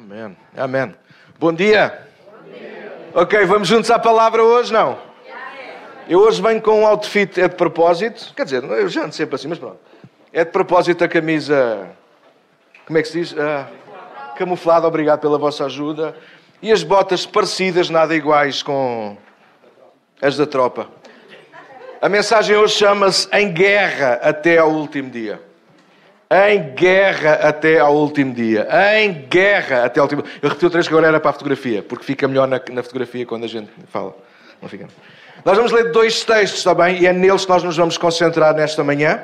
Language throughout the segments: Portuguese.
Amém. Amém. Bom dia. Bom dia. Ok, vamos juntos à palavra hoje, não? Eu hoje venho com um outfit, é de propósito. Quer dizer, eu já ando sempre assim, mas pronto. É de propósito a camisa. Como é que se diz? Uh, camuflada, obrigado pela vossa ajuda. E as botas parecidas, nada iguais com as da tropa. A mensagem hoje chama-se Em Guerra até ao último dia. Em guerra até ao último dia. Em guerra até ao último dia. Eu repeti outra vez que agora era para a fotografia, porque fica melhor na, na fotografia quando a gente fala. Não fica. Nós vamos ler dois textos, está bem? E é neles que nós nos vamos concentrar nesta manhã.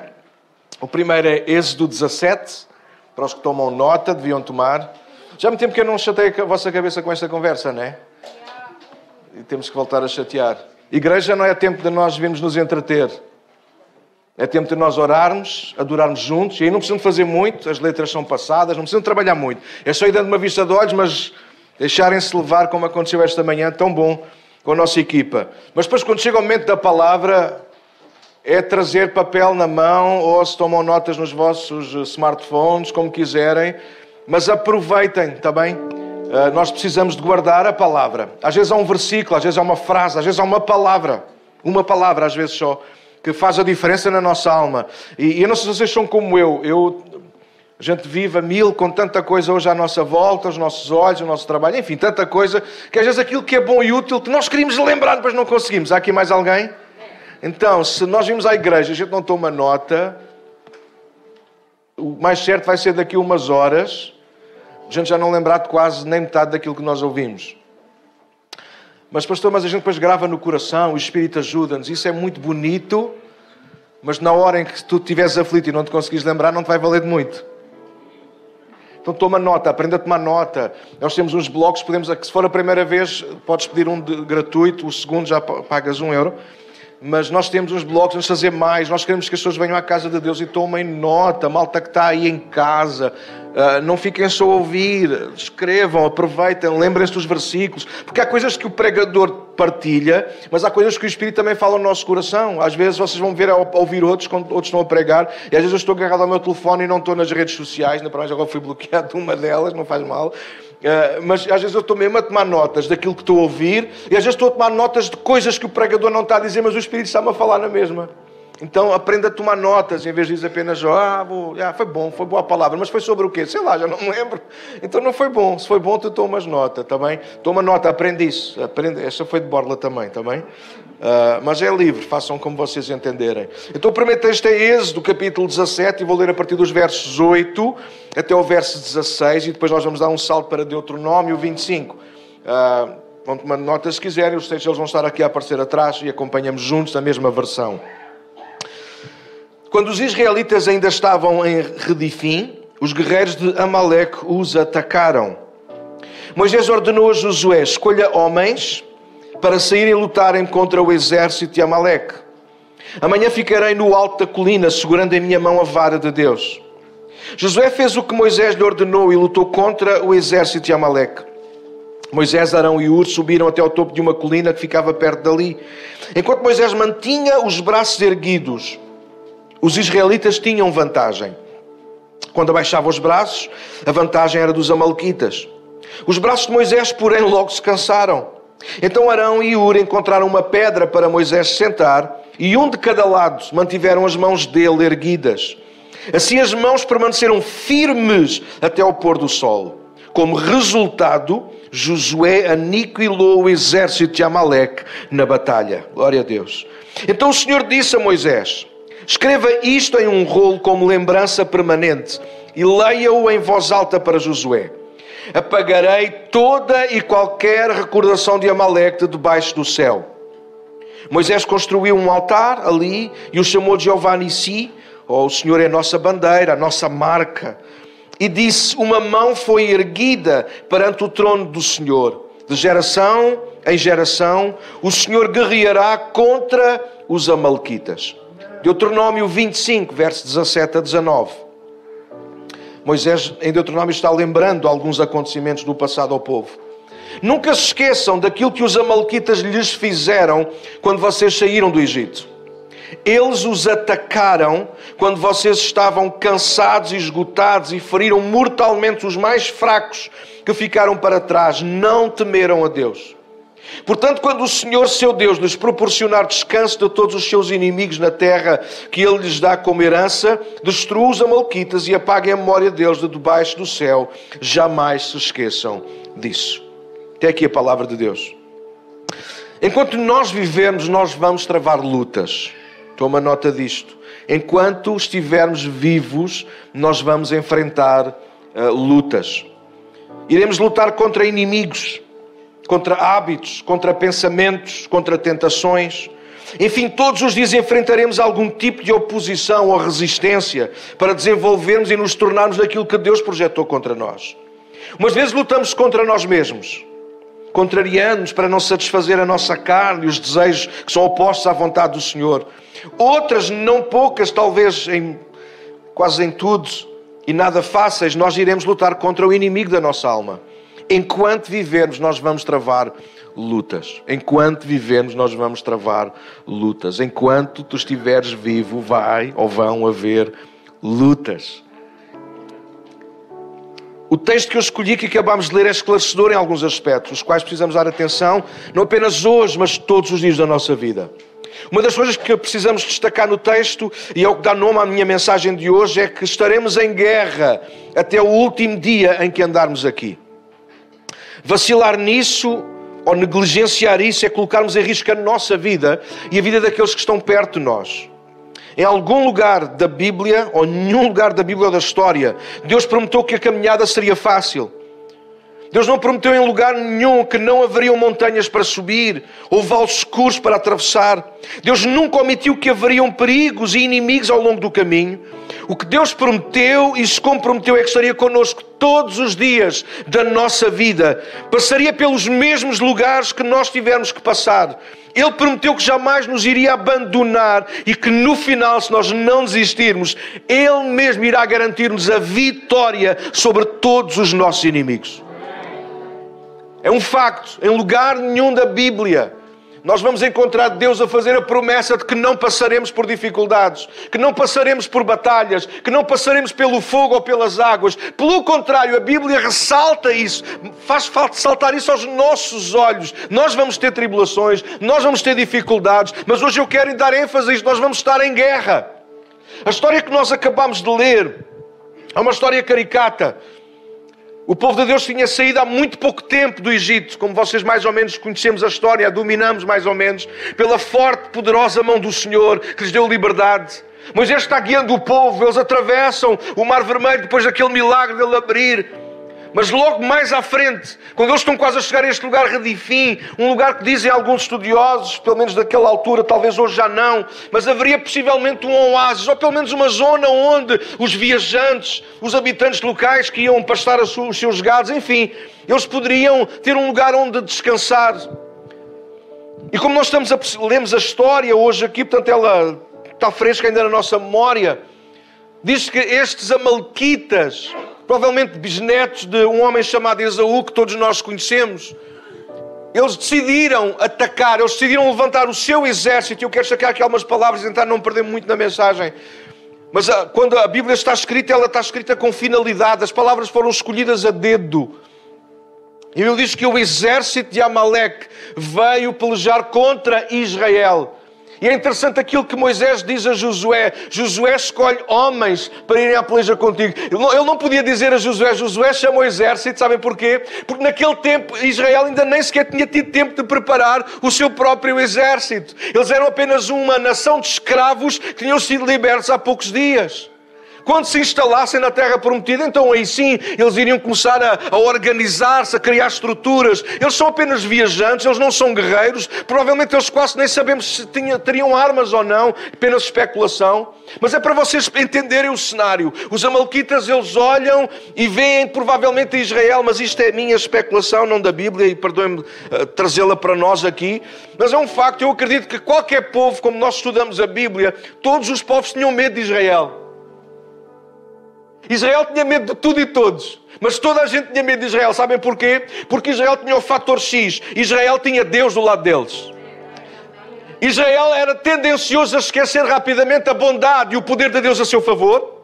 O primeiro é Êxodo 17. Para os que tomam nota, deviam tomar. Já há muito tempo que eu não chatei a vossa cabeça com esta conversa, não é? E temos que voltar a chatear. Igreja não é tempo de nós virmos nos entreter. É tempo de nós orarmos, adorarmos juntos. E aí não precisam fazer muito, as letras são passadas, não precisam trabalhar muito. É só ir dando uma vista de olhos, mas deixarem-se levar, como aconteceu esta manhã, tão bom com a nossa equipa. Mas depois, quando chega o momento da palavra, é trazer papel na mão ou se tomam notas nos vossos smartphones, como quiserem. Mas aproveitem, está bem? Uh, nós precisamos de guardar a palavra. Às vezes há um versículo, às vezes há uma frase, às vezes há uma palavra. Uma palavra, às vezes só que faz a diferença na nossa alma. E, e eu não sei se vocês são como eu. eu. A gente vive a mil com tanta coisa hoje à nossa volta, os nossos olhos, o nosso trabalho, enfim, tanta coisa, que às vezes aquilo que é bom e útil, que nós queríamos lembrar, depois não conseguimos. Há aqui mais alguém? Então, se nós vimos à igreja, a gente não toma nota, o mais certo vai ser daqui a umas horas, a gente já não lembrar de quase nem metade daquilo que nós ouvimos. Mas, pastor, mas a gente depois grava no coração, o Espírito ajuda-nos. Isso é muito bonito, mas na hora em que tu estiveres aflito e não te conseguires lembrar, não te vai valer de muito. Então toma nota, aprenda a tomar nota. Nós temos uns blocos, podemos, se for a primeira vez, podes pedir um de, gratuito, o segundo já pagas um euro mas nós temos uns blocos, vamos fazer mais. Nós queremos que as pessoas venham à casa de Deus e tomem nota. Malta que está aí em casa, uh, não fiquem só a ouvir, escrevam, aproveitem, lembrem-se dos versículos, porque há coisas que o pregador partilha, mas há coisas que o Espírito também fala no nosso coração. Às vezes vocês vão ver a ouvir outros quando outros estão a pregar, e às vezes eu estou agarrado ao meu telefone e não estou nas redes sociais, na mais agora fui bloqueado uma delas, não faz mal. Uh, mas às vezes eu estou mesmo a tomar notas daquilo que estou a ouvir, e às vezes estou a tomar notas de coisas que o pregador não está a dizer, mas o Espírito está-me a falar na mesma. Então aprenda a tomar notas, em vez de dizer apenas, ah, vou, ah, foi bom, foi boa a palavra, mas foi sobre o quê? Sei lá, já não me lembro. Então não foi bom. Se foi bom, tu tomas nota, está bem? Toma nota, aprende isso. Aprende. Esta foi de borla também, está bem? Uh, mas é livre, façam como vocês entenderem. Então o primeiro texto é Êxodo, capítulo 17, e vou ler a partir dos versos 8 até o verso 16, e depois nós vamos dar um salto para Deuteronômio 25. Uh, vão tomar nota se quiserem, os textos eles vão estar aqui a aparecer atrás e acompanhamos juntos a mesma versão. Quando os israelitas ainda estavam em Redifim, os guerreiros de Amaleque os atacaram. Moisés ordenou a Josué: escolha homens para saírem lutarem contra o exército de Amaleque. Amanhã ficarei no alto da colina, segurando em minha mão a vara de Deus. Josué fez o que Moisés lhe ordenou e lutou contra o exército de Amaleque. Moisés, Arão e Ur subiram até ao topo de uma colina que ficava perto dali. Enquanto Moisés mantinha os braços erguidos, os israelitas tinham vantagem. Quando abaixava os braços, a vantagem era dos amalequitas. Os braços de Moisés, porém, logo se cansaram. Então Arão e Ur encontraram uma pedra para Moisés sentar, e um de cada lado mantiveram as mãos dele erguidas. Assim as mãos permaneceram firmes até ao pôr do sol. Como resultado, Josué aniquilou o exército de Amaleque na batalha. Glória a Deus. Então o Senhor disse a Moisés: Escreva isto em um rolo como lembrança permanente e leia-o em voz alta para Josué. Apagarei toda e qualquer recordação de Amaleque de debaixo do céu. Moisés construiu um altar ali e o chamou de Jeová Nissi, ou oh, o Senhor é a nossa bandeira, a nossa marca. E disse: Uma mão foi erguida perante o trono do Senhor. De geração em geração, o Senhor guerreará contra os Amalequitas. Deuteronômio 25, versos 17 a 19. Moisés, em Deuteronômio, está lembrando alguns acontecimentos do passado ao povo. Nunca se esqueçam daquilo que os Amalequitas lhes fizeram quando vocês saíram do Egito. Eles os atacaram quando vocês estavam cansados e esgotados e feriram mortalmente os mais fracos que ficaram para trás. Não temeram a Deus. Portanto, quando o Senhor, seu Deus, lhes proporcionar descanso de todos os seus inimigos na terra que Ele lhes dá como herança, destrua os amalquitas e apague a memória deles de debaixo do céu. Jamais se esqueçam disso. Até aqui a palavra de Deus. Enquanto nós vivemos, nós vamos travar lutas. Toma nota disto. Enquanto estivermos vivos, nós vamos enfrentar uh, lutas. Iremos lutar contra inimigos contra hábitos, contra pensamentos, contra tentações. Enfim, todos os dias enfrentaremos algum tipo de oposição ou resistência para desenvolvermos e nos tornarmos aquilo que Deus projetou contra nós. Umas vezes lutamos contra nós mesmos, contrariando-nos para não satisfazer a nossa carne e os desejos que são opostos à vontade do Senhor. Outras, não poucas, talvez em, quase em tudo e nada fáceis, nós iremos lutar contra o inimigo da nossa alma Enquanto vivermos, nós vamos travar lutas. Enquanto vivemos, nós vamos travar lutas. Enquanto tu estiveres vivo, vai ou vão haver lutas. O texto que eu escolhi, que acabámos de ler, é esclarecedor em alguns aspectos, os quais precisamos dar atenção, não apenas hoje, mas todos os dias da nossa vida. Uma das coisas que precisamos destacar no texto, e é o que dá nome à minha mensagem de hoje, é que estaremos em guerra até o último dia em que andarmos aqui. Vacilar nisso ou negligenciar isso é colocarmos em risco a nossa vida e a vida daqueles que estão perto de nós. Em algum lugar da Bíblia, ou nenhum lugar da Bíblia ou da história, Deus prometeu que a caminhada seria fácil. Deus não prometeu em lugar nenhum que não haveriam montanhas para subir ou vales escuros para atravessar. Deus nunca omitiu que haveriam perigos e inimigos ao longo do caminho. O que Deus prometeu e se comprometeu é que estaria connosco todos os dias da nossa vida. Passaria pelos mesmos lugares que nós tivermos que passar. Ele prometeu que jamais nos iria abandonar e que no final, se nós não desistirmos, Ele mesmo irá garantir-nos a vitória sobre todos os nossos inimigos. É um facto. Em lugar nenhum da Bíblia nós vamos encontrar Deus a fazer a promessa de que não passaremos por dificuldades, que não passaremos por batalhas, que não passaremos pelo fogo ou pelas águas. Pelo contrário, a Bíblia ressalta isso, faz falta saltar isso aos nossos olhos. Nós vamos ter tribulações, nós vamos ter dificuldades, mas hoje eu quero dar ênfase a isto: nós vamos estar em guerra. A história que nós acabamos de ler é uma história caricata. O povo de Deus tinha saído há muito pouco tempo do Egito, como vocês mais ou menos conhecemos a história, a dominamos mais ou menos, pela forte, poderosa mão do Senhor que lhes deu liberdade. Moisés está guiando o povo, eles atravessam o Mar Vermelho depois daquele milagre dele abrir. Mas logo mais à frente, quando eles estão quase a chegar a este lugar Redifim, um lugar que dizem alguns estudiosos, pelo menos daquela altura, talvez hoje já não, mas haveria possivelmente um oásis, ou pelo menos uma zona onde os viajantes, os habitantes locais que iam pastar os seus gados, enfim, eles poderiam ter um lugar onde descansar. E como nós estamos a, lemos a história hoje aqui, portanto ela está fresca ainda na nossa memória, diz que estes amalequitas provavelmente bisnetos de um homem chamado Esaú, que todos nós conhecemos. Eles decidiram atacar, eles decidiram levantar o seu exército. Eu quero sacar aqui algumas palavras e tentar não perder muito na mensagem. Mas ah, quando a Bíblia está escrita, ela está escrita com finalidade. As palavras foram escolhidas a dedo. E ele diz que o exército de Amaleque veio pelejar contra Israel. E é interessante aquilo que Moisés diz a Josué: Josué escolhe homens para irem à peleja contigo. Ele não, podia dizer a Josué: Josué chama o exército, sabem porquê? Porque naquele tempo Israel ainda nem sequer tinha tido tempo de preparar o seu próprio exército. Eles eram apenas uma nação de escravos que tinham sido libertos há poucos dias. Quando se instalassem na terra prometida, então aí sim eles iriam começar a, a organizar-se, a criar estruturas. Eles são apenas viajantes, eles não são guerreiros. Provavelmente eles quase nem sabemos se tinha, teriam armas ou não, apenas especulação. Mas é para vocês entenderem o cenário. Os amalequitas eles olham e veem provavelmente Israel, mas isto é minha especulação, não da Bíblia, e perdoem-me uh, trazê-la para nós aqui. Mas é um facto, eu acredito que qualquer povo, como nós estudamos a Bíblia, todos os povos tinham medo de Israel. Israel tinha medo de tudo e todos. Mas toda a gente tinha medo de Israel. Sabem porquê? Porque Israel tinha o fator X. Israel tinha Deus do lado deles. Israel era tendencioso a esquecer rapidamente a bondade e o poder de Deus a seu favor.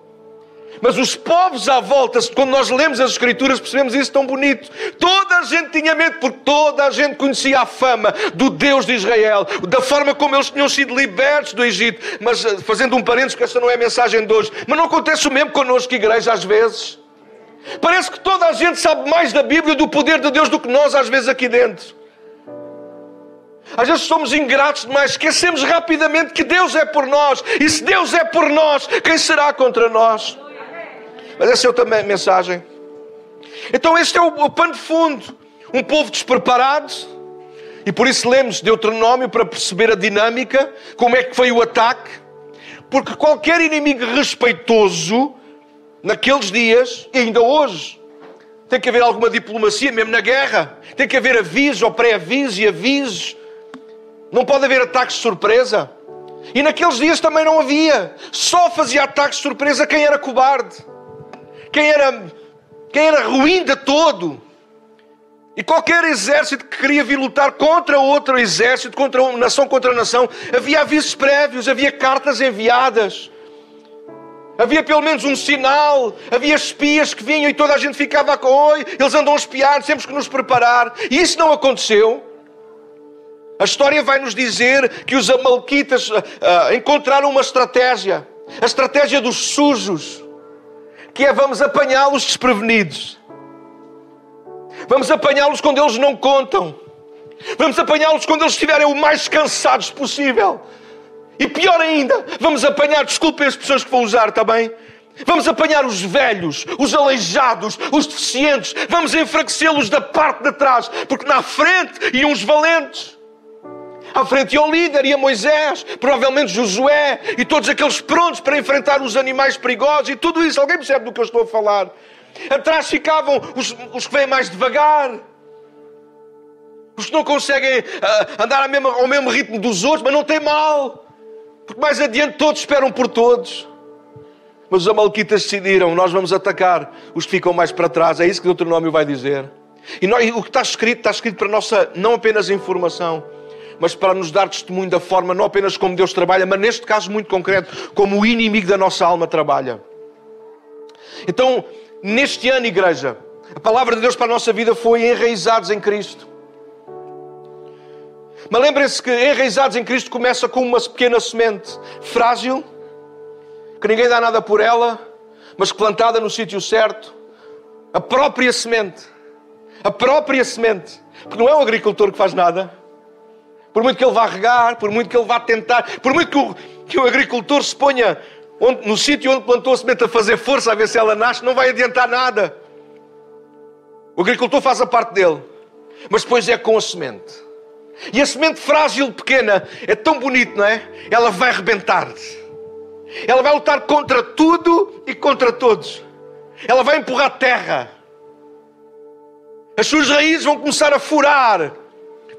Mas os povos à volta, quando nós lemos as Escrituras, percebemos isso tão bonito. Toda a gente tinha medo, porque toda a gente conhecia a fama do Deus de Israel, da forma como eles tinham sido libertos do Egito. Mas, eh, fazendo um parênteses, que esta não é a mensagem de hoje, mas não acontece o mesmo connosco, igreja, às vezes. Parece que toda a gente sabe mais da Bíblia, do poder de Deus, do que nós, às vezes, aqui dentro. Às vezes somos ingratos demais, esquecemos rapidamente que Deus é por nós. E se Deus é por nós, quem será contra nós? Mas essa é outra mensagem. Então, este é o, pano de fundo. Um povo despreparado. E por isso lemos Deuteronômio para perceber a dinâmica, como é que foi o ataque. Porque qualquer inimigo respeitoso, naqueles dias, e ainda hoje, tem que haver alguma diplomacia, mesmo na guerra. Tem que haver aviso ou pré-aviso e avisos. Não pode haver ataques de surpresa. E naqueles dias também não havia. Só fazia ataques de surpresa quem era cobarde quem era, quem era ruim de todo. E qualquer exército que queria vir lutar contra outro exército, contra uma nação contra nação, havia avisos prévios, havia cartas enviadas. Havia pelo menos um sinal, havia espias que vinham e toda a gente ficava com oi, eles andam a espiar, temos que nos preparar. E isso não aconteceu. A história vai nos dizer que os amalquitas uh, encontraram uma estratégia, a estratégia dos sujos que é vamos apanhá-los desprevenidos. Vamos apanhá-los quando eles não contam. Vamos apanhá-los quando eles estiverem o mais cansados possível. E pior ainda, vamos apanhar, desculpem as pessoas que vou usar também. Vamos apanhar os velhos, os aleijados, os deficientes. Vamos enfraquecê-los da parte de trás, porque na frente iam os valentes. À frente ia o líder, ia Moisés, provavelmente Josué e todos aqueles prontos para enfrentar os animais perigosos e tudo isso. Alguém percebe do que eu estou a falar? Atrás ficavam os, os que vêm mais devagar, os que não conseguem uh, andar ao mesmo, ao mesmo ritmo dos outros, mas não tem mal, porque mais adiante todos esperam por todos. Mas os Amalequitas decidiram: nós vamos atacar os que ficam mais para trás. É isso que o Deuteronômio vai dizer. E nós, o que está escrito, está escrito para nossa, não apenas informação, mas para nos dar testemunho da forma, não apenas como Deus trabalha, mas neste caso muito concreto, como o inimigo da nossa alma trabalha. Então, neste ano, igreja, a palavra de Deus para a nossa vida foi enraizados em Cristo. Mas lembrem-se que enraizados em Cristo começa com uma pequena semente frágil, que ninguém dá nada por ela, mas plantada no sítio certo. A própria semente. A própria semente. Porque não é o agricultor que faz nada. Por muito que ele vá regar, por muito que ele vá tentar, por muito que o, que o agricultor se ponha onde, no sítio onde plantou a semente a fazer força a ver se ela nasce, não vai adiantar nada. O agricultor faz a parte dele, mas depois é com a semente. E a semente frágil, pequena, é tão bonito, não é? Ela vai arrebentar. Ela vai lutar contra tudo e contra todos. Ela vai empurrar terra. As suas raízes vão começar a furar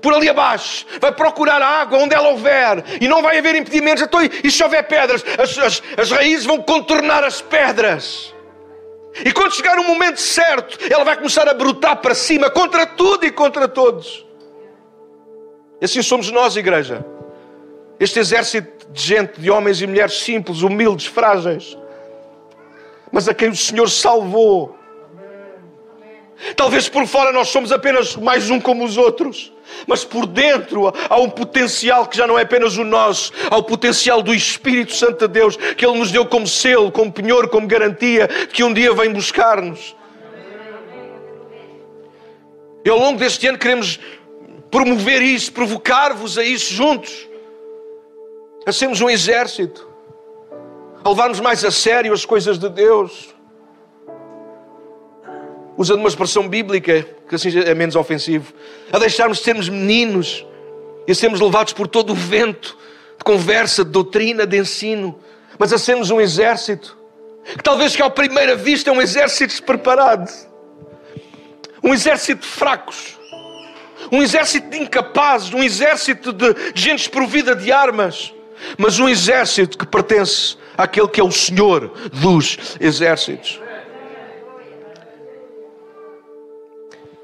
por ali abaixo, vai procurar água onde ela houver e não vai haver impedimentos. Então, e se houver pedras, as, as, as raízes vão contornar as pedras. E quando chegar o momento certo, ela vai começar a brotar para cima contra tudo e contra todos. E assim somos nós, igreja. Este exército de gente, de homens e mulheres simples, humildes, frágeis, mas a quem o Senhor salvou Talvez por fora nós somos apenas mais um como os outros, mas por dentro há um potencial que já não é apenas o nosso, há o potencial do Espírito Santo de Deus que Ele nos deu como selo, como penhor, como garantia que um dia vem buscar-nos. E ao longo deste ano queremos promover isso, provocar-vos a isso juntos, a sermos um exército, a levarmos mais a sério as coisas de Deus usando uma expressão bíblica que assim é menos ofensivo, a deixarmos de sermos meninos e a sermos levados por todo o vento de conversa, de doutrina, de ensino, mas a sermos um exército que talvez que à primeira vista é um exército despreparado, um exército de fracos, um exército de incapazes, um exército de, gente desprovida de armas, mas um exército que pertence àquele que é o Senhor dos exércitos.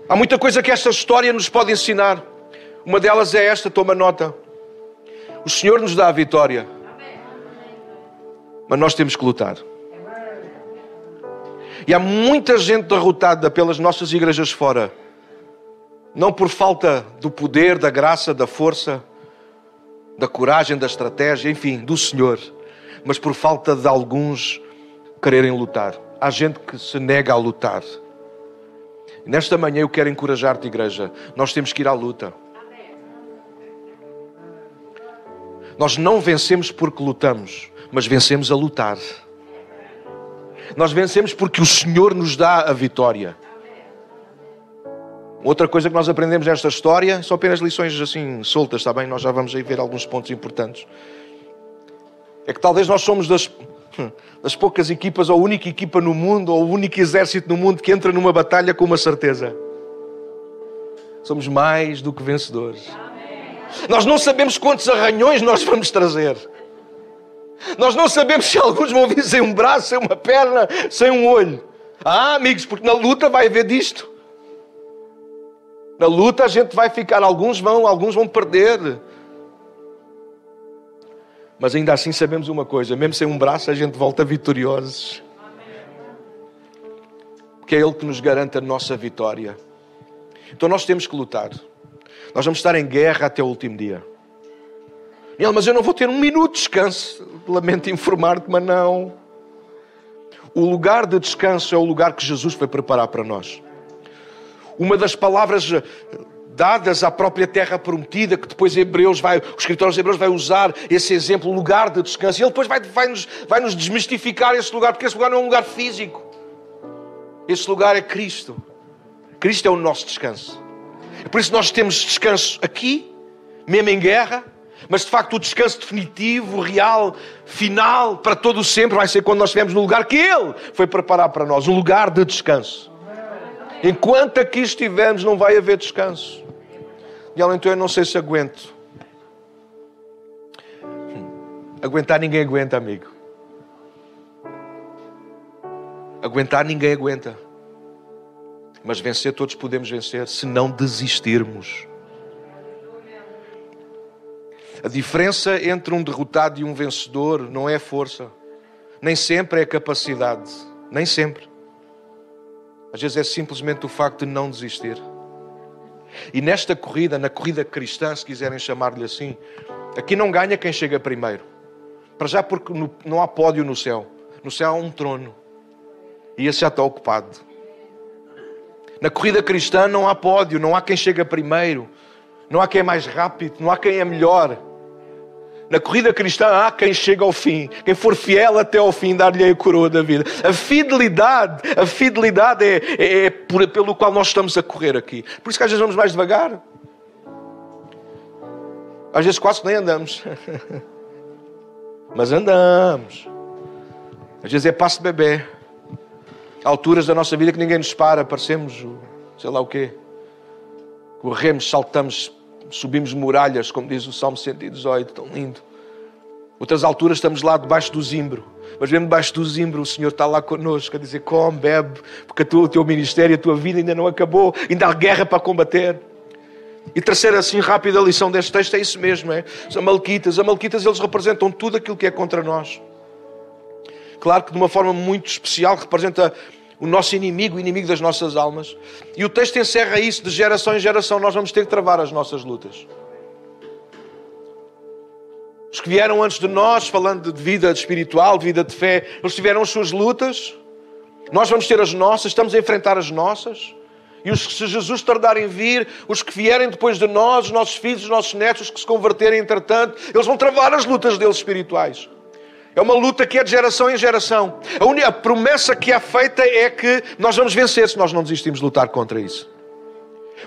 Há muita coisa que esta história nos pode ensinar. Uma delas é esta, toma nota. O Senhor nos dá a vitória. Mas nós temos que lutar. E há muita gente derrotada pelas nossas igrejas fora. Não por falta do poder, da graça, da força, da coragem, da estratégia, enfim, do Senhor, mas por falta de alguns quererem lutar. Há gente que se nega a lutar. Nesta manhã eu quero encorajar-te, igreja. Nós temos que ir à luta. Nós não vencemos porque lutamos, mas vencemos a lutar. Nós vencemos porque o Senhor nos dá a vitória. Outra coisa que nós aprendemos nesta história são apenas lições assim soltas, está bem? Nós já vamos aí ver alguns pontos importantes. É que talvez nós somos das, das poucas equipas, ou a única equipa no mundo, ou o único exército no mundo que entra numa batalha com uma certeza. Somos mais do que vencedores. Nós não sabemos quantos arranhões nós vamos trazer. Nós não sabemos se alguns vão vir sem um braço, sem uma perna, sem um olho. Ah, amigos, porque na luta vai haver disto. Na luta a gente vai ficar, alguns vão, alguns vão perder. Mas ainda assim sabemos uma coisa: mesmo sem um braço, a gente volta vitoriosos. Porque é Ele que nos garante a nossa vitória. Então nós temos que lutar. Nós vamos estar em guerra até o último dia. Ele, mas eu não vou ter um minuto de descanso. Lamento informar-te, mas não. O lugar de descanso é o lugar que Jesus foi preparar para nós. Uma das palavras dadas à própria terra prometida, que depois Hebreus vai, o escritor de Hebreus vai usar esse exemplo, lugar de descanso. E ele depois vai, vai, nos, vai nos desmistificar esse lugar, porque esse lugar não é um lugar físico. Esse lugar é Cristo. Cristo é o nosso descanso. É por isso nós temos descanso aqui, mesmo em guerra, mas de facto o descanso definitivo, real, final, para todo o sempre, vai ser quando nós estivermos no lugar que Ele foi preparar para nós um lugar de descanso. Enquanto aqui estivermos, não vai haver descanso. E além então eu não sei se aguento. Aguentar ninguém aguenta, amigo. Aguentar ninguém aguenta. Mas vencer todos podemos vencer se não desistirmos. A diferença entre um derrotado e um vencedor não é força, nem sempre é capacidade, nem sempre. Às vezes é simplesmente o facto de não desistir. E nesta corrida, na corrida cristã, se quiserem chamar-lhe assim, aqui não ganha quem chega primeiro. Para já, porque não há pódio no céu. No céu há um trono. E esse já está ocupado. Na corrida cristã não há pódio, não há quem chega primeiro, não há quem é mais rápido, não há quem é melhor. Na corrida cristã há quem chega ao fim, quem for fiel até ao fim, dar-lhe a coroa da vida. A fidelidade, a fidelidade é, é, é por, pelo qual nós estamos a correr aqui. Por isso que às vezes vamos mais devagar. Às vezes quase nem andamos. Mas andamos. Às vezes é passo de bebê. Há alturas da nossa vida que ninguém nos para, parecemos, sei lá o quê. Corremos, saltamos, subimos muralhas, como diz o Salmo 118, tão lindo. Outras alturas estamos lá debaixo do zimbro, mas mesmo debaixo do zimbro o Senhor está lá connosco a dizer: come, bebe, porque o teu ministério, a tua vida ainda não acabou, ainda há guerra para combater. E terceira, assim, rápida lição deste texto é isso mesmo: é? Os Amalquitas. Os Amalquitas eles representam tudo aquilo que é contra nós. Claro que de uma forma muito especial, representa o nosso inimigo, o inimigo das nossas almas. E o texto encerra isso de geração em geração. Nós vamos ter que travar as nossas lutas. Os que vieram antes de nós, falando de vida espiritual, de vida de fé, eles tiveram as suas lutas. Nós vamos ter as nossas, estamos a enfrentar as nossas. E os que, se Jesus tardar em vir, os que vierem depois de nós, os nossos filhos, os nossos netos, os que se converterem entretanto, eles vão travar as lutas deles espirituais. É uma luta que é de geração em geração. A, única, promessa que é feita é que nós vamos vencer se nós não desistimos de lutar contra isso.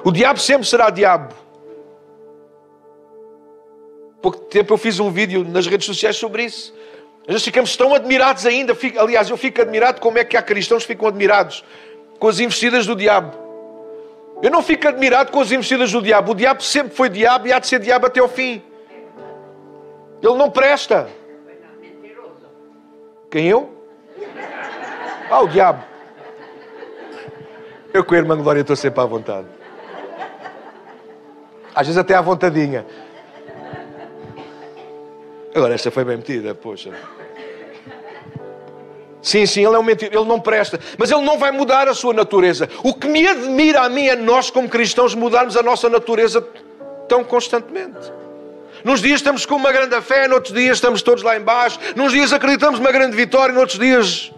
O diabo sempre será diabo. pouco tempo eu fiz um vídeo nas redes sociais sobre isso. Nós ficamos tão admirados ainda. Aliás, eu fico admirado como é que há cristãos que ficam admirados com as investidas do diabo. Eu não fico admirado com as investidas do diabo. O diabo sempre foi diabo e há de ser diabo até o fim. Ele não presta. Quem eu? Ah, o diabo. Eu com a irmã Glória estou sempre à vontade. Às vezes até à vontadinha. Agora, esta foi bem metida, poxa. Sim, sim, ele é um mentiroso, ele não presta, mas ele não vai mudar a sua natureza. O que me admira a mim é nós, como cristãos, mudarmos a nossa natureza tão constantemente. Nos dias estamos com uma grande fé, noutros dias estamos todos lá embaixo, nos dias acreditamos numa grande vitória, noutros dias.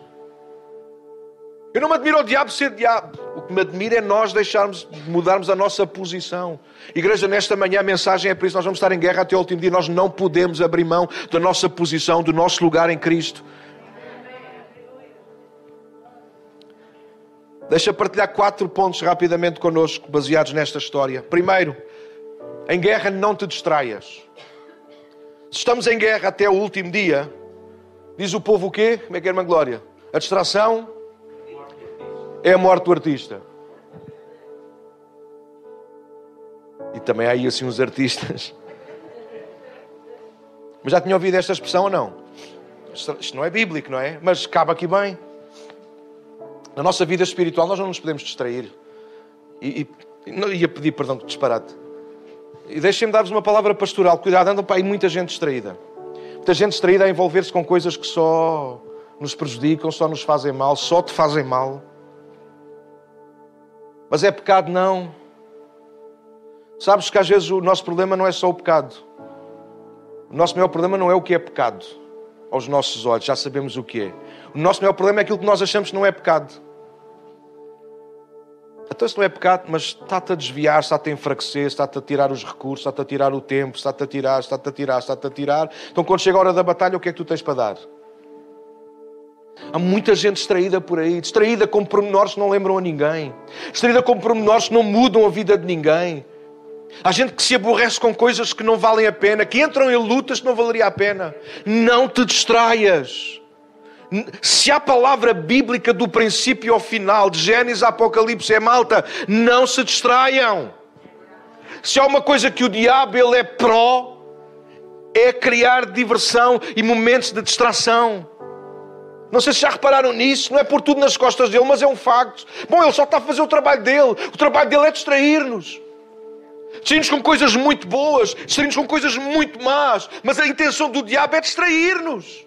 Eu não me admiro ao diabo ser diabo. O que me admira é nós deixarmos, mudarmos a nossa posição. Igreja, nesta manhã a mensagem é por isso, nós vamos estar em guerra até o último dia. Nós não podemos abrir mão da nossa posição, do nosso lugar em Cristo. Deixa partilhar quatro pontos rapidamente connosco, baseados nesta história. Primeiro, em guerra não te distraias. Se estamos em guerra até o último dia, diz o povo o quê? Como é que é, irmã Glória? A distração é a morte do artista. E também há aí assim uns artistas. Mas já tinha ouvido esta expressão ou não? Isto não é bíblico, não é? Mas cabe aqui bem. Na nossa vida espiritual nós não nos podemos distrair. E, e não ia pedir perdão que disparate. E deixem-me dar-vos uma palavra pastoral. Cuidado, anda para aí muita gente distraída. Muita gente distraída a envolver-se com coisas que só nos prejudicam, só nos fazem mal, só te fazem mal. Mas é pecado, não. Sabes que às vezes o nosso problema não é só o pecado. O nosso maior problema não é o que é pecado aos nossos olhos, já sabemos o que é. O nosso maior problema é aquilo que nós achamos que não é pecado. Então isso não é pecado, mas está-te a desviar, está-te a enfraquecer, está-te a tirar os recursos, está-te a tirar o tempo, está-te a tirar, está-te a tirar, está-te a tirar. Então quando chega a hora da batalha, o que é que tu tens para dar? Há muita gente distraída por aí, distraída com pormenores que não lembram a ninguém, distraída com pormenores que não mudam a vida de ninguém. Há gente que se aborrece com coisas que não valem a pena, que entram em lutas que não valeria a pena. Não te distraias. Se a palavra bíblica do princípio ao final, de Gênesis a Apocalipse é malta, não se distraiam. Se há uma coisa que o diabo ele é pró, é criar diversão e momentos de distração. Não sei se já repararam nisso, não é por tudo nas costas dele, mas é um facto. Bom, ele só está a fazer o trabalho dele. O trabalho dele é distrair-nos. Distrair-nos com coisas muito boas, distrair-nos com coisas muito más, mas a intenção do diabo é distrair-nos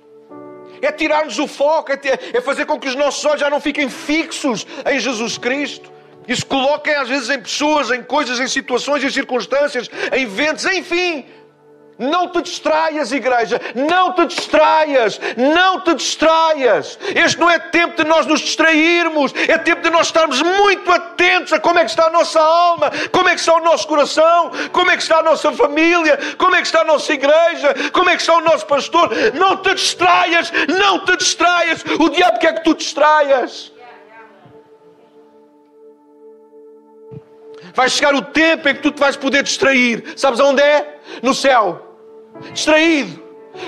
é tirar-nos o foco, é, ter, é fazer com que os nossos olhos já não fiquem fixos em Jesus Cristo. E se coloquem às vezes em pessoas, em coisas, em situações, em circunstâncias, em eventos, enfim, não te distraias, igreja. Não te distraias. Não te distraias. Este não é tempo de nós nos distrairmos. É tempo de nós estarmos muito atentos a como é que está a nossa alma, como é que está o nosso coração, como é que está a nossa família, como é que está a nossa igreja, como é que está o nosso pastor. Não te distraias. Não te distraias. O diabo quer que tu distraias. Vai chegar o tempo em que tu te vais poder distrair. Sabes aonde é? No céu distraído,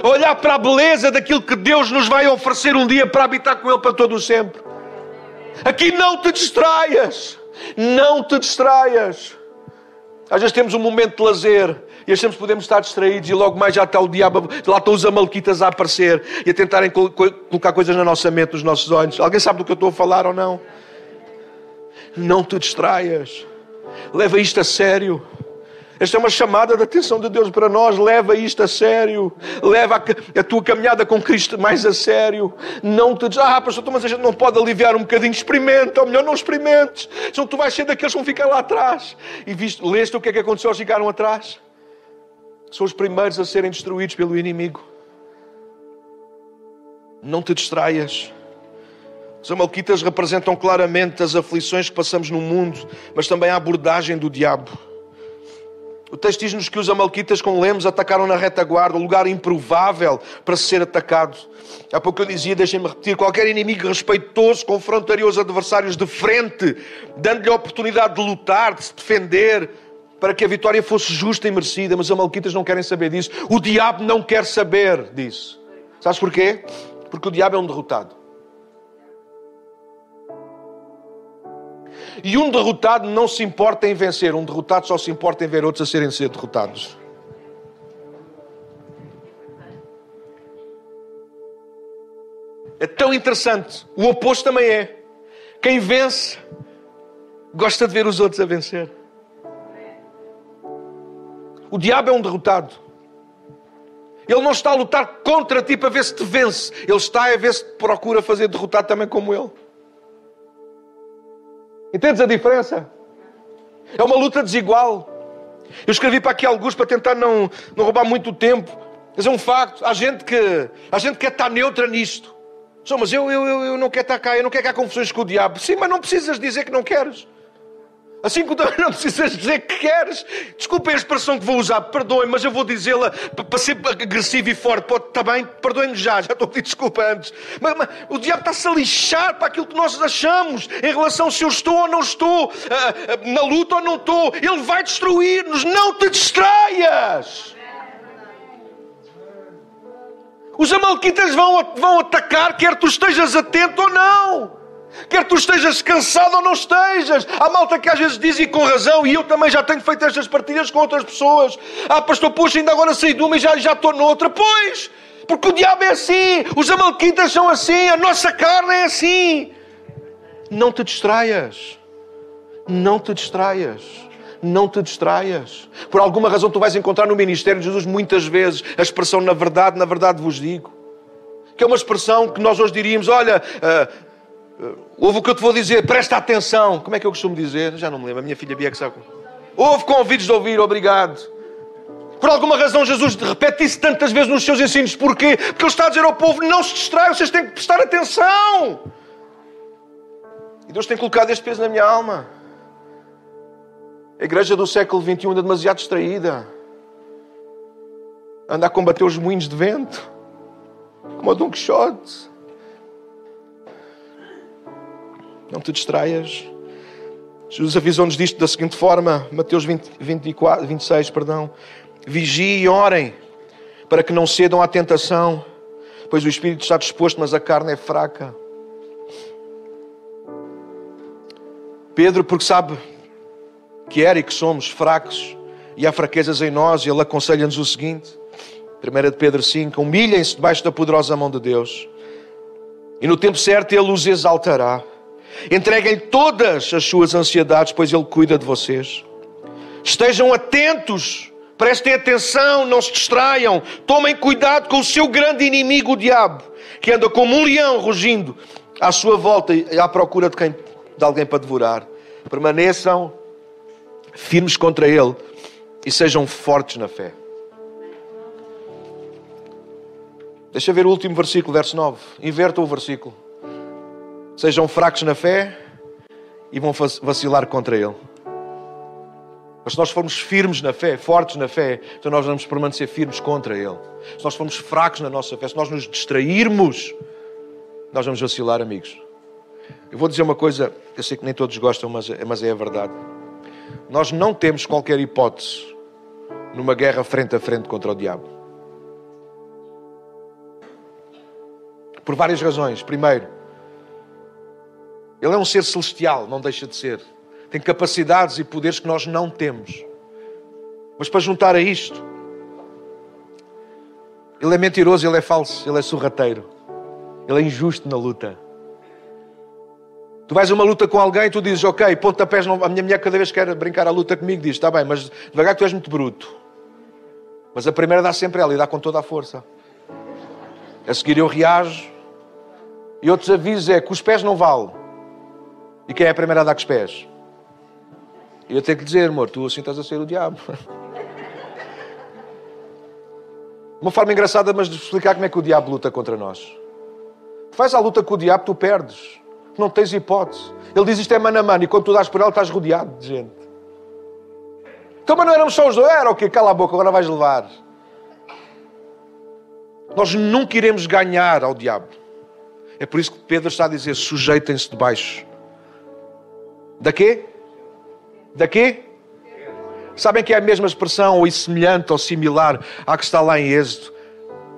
a olhar para a beleza daquilo que Deus nos vai oferecer um dia para habitar com Ele para todo o sempre. Aqui não te distraias, não te distraias. Às vezes temos um momento de lazer e achamos que podemos estar distraídos e logo mais já está o diabo, lá estão os amalquitas a aparecer e a tentarem colocar coisas na nossa mente, nos nossos olhos. Alguém sabe do que eu estou a falar ou não? Não te distraias. Leva isto a sério. Esta é uma chamada de atenção de Deus para nós. Leva isto a sério. Leva a, a tua caminhada com Cristo mais a sério. Não te diz, ah, pastor, mas a gente não pode aliviar um bocadinho. Experimenta, ou melhor, não experimentes. Senão tu vais ser daqueles que vão ficar lá atrás. E viste, leste o que é que aconteceu que ficaram atrás? São os primeiros a serem destruídos pelo inimigo. Não te distraias. Os Amalquitas representam claramente as aflições que passamos no mundo, mas também a abordagem do diabo. O texto diz-nos que os amalquitas com lemos atacaram na retaguarda, um lugar improvável para ser atacado. Há pouco eu dizia, deixem-me repetir, qualquer inimigo respeitoso confrontaria os adversários de frente, dando-lhe a oportunidade de lutar, de se defender, para que a vitória fosse justa e merecida. Mas os amalquitas não querem saber disso. O diabo não quer saber disso. Sabes porquê? Porque o diabo é um derrotado. E um derrotado não se importa em vencer, um derrotado só se importa em ver outros a serem ser derrotados. É tão interessante. O oposto também é. Quem vence gosta de ver os outros a vencer. O diabo é um derrotado. Ele não está a lutar contra ti para ver se te vence. Ele está a ver se te procura fazer derrotar também como ele. Entendes a diferença? É uma luta desigual. Eu escrevi para aqui alguns para tentar não, não roubar muito tempo. Mas é um facto. Há gente que, há gente que quer estar neutra nisto. Mas eu, eu, eu, não quero estar cá, eu não quero que há confusões com o diabo. Sim, mas não precisas dizer que não queres. Assim como também não precisas dizer que queres. Desculpem a expressão que vou usar, perdoem, mas eu vou dizê-la para ser agressivo e forte. Pode, está bem? Perdoem-me já, já estou a pedir desculpa antes. Mas, mas o diabo está-se a lixar para aquilo que nós achamos em relação se eu estou ou não estou, na luta ou não estou. Ele vai destruir-nos. Não te distraias. Os amalquitas vão, vão atacar, quer tu estejas atento ou não. Quer tu estejas cansado ou não estejas. Há malta que às vezes diz e com razão, e eu também já tenho feito estas partilhas com outras pessoas. Ah, pastor, puxa, ainda agora saí de uma e já, já estou noutra. Pois, porque o diabo é assim, os amalquitas são assim, a nossa carne é assim. Não te distraias. Não te distraias. Não te distraias. Por alguma razão tu vais encontrar no ministério de Jesus muitas vezes a expressão na verdade, na verdade vos digo. Que é uma expressão que nós hoje diríamos, olha, uh, Ouve o que eu te vou dizer, presta atenção. Como é que eu costumo dizer? Já não me lembro, a minha filha Bia que sabe. Ouve com ouvidos de ouvir, obrigado. Por alguma razão, Jesus repete isso tantas vezes nos seus ensinos. Porquê? Porque Ele está a dizer ao povo: não se distraiam, vocês têm que prestar atenção. E Deus tem colocado este peso na minha alma. A igreja do século XXI anda demasiado distraída. Anda a combater os moinhos de vento, como o Dom Quixote. Não te distraias. Jesus avisou-nos disto da seguinte forma, Mateus 20, 24, 26, perdão. Vigiem e orem, para que não cedam à tentação, pois o espírito está disposto, mas a carne é fraca. Pedro, porque sabe que era e que somos fracos, e há fraquezas em nós, e ele aconselha-nos o seguinte: 1 de Pedro 5: Humilhem-se debaixo da poderosa mão de Deus, e no tempo certo ele os exaltará. Entreguem todas as suas ansiedades, pois Ele cuida de vocês. Estejam atentos, prestem atenção, não se distraiam. Tomem cuidado com o seu grande inimigo, o diabo, que anda como um leão rugindo à sua volta e à procura de, quem, de alguém para devorar. Permaneçam firmes contra ele e sejam fortes na fé. Deixa ver o último versículo, verso 9. Inverta o versículo sejam fracos na fé e vão vacilar contra Ele. Mas se nós formos firmes na fé, fortes na fé, então nós vamos permanecer firmes contra Ele. Se nós formos fracos na nossa fé, se nós nos distrairmos, nós vamos vacilar, amigos. Eu vou dizer uma coisa, eu sei que nem todos gostam, mas, é, mas é a verdade. Nós não temos qualquer hipótese numa guerra frente a frente contra o diabo. Por várias razões. Primeiro, ele é um ser celestial, não deixa de ser. Tem capacidades e poderes que nós não temos. Mas para juntar a isto, ele é mentiroso, ele é falso, ele é sorrateiro. Ele é injusto na luta. Tu vais a uma luta com alguém e tu dizes, ok, pontapés, não... a minha mulher cada vez que quer brincar a luta comigo diz, está bem, mas devagar tu és muito bruto. Mas a primeira dá sempre ela e dá com toda a força. A seguir eu reajo. E outros avisos é que os pés não valem. E quem é a primeira a dar com os pés? Eu tenho que dizer, amor, tu assim estás a ser o diabo. Uma forma engraçada, mas de explicar como é que o diabo luta contra nós. Faz a luta com o diabo, tu perdes. Não tens hipótese. Ele diz isto é mano a mano, e quando tu dás por ela, estás rodeado de gente. Então, mas não éramos só os dois, era o quê? Cala a boca, agora vais levar. Nós nunca iremos ganhar ao diabo. É por isso que Pedro está a dizer: sujeitem-se debaixo da quê? Da quê? Sabem que é a mesma expressão, ou semelhante, ou similar à que está lá em Êxodo?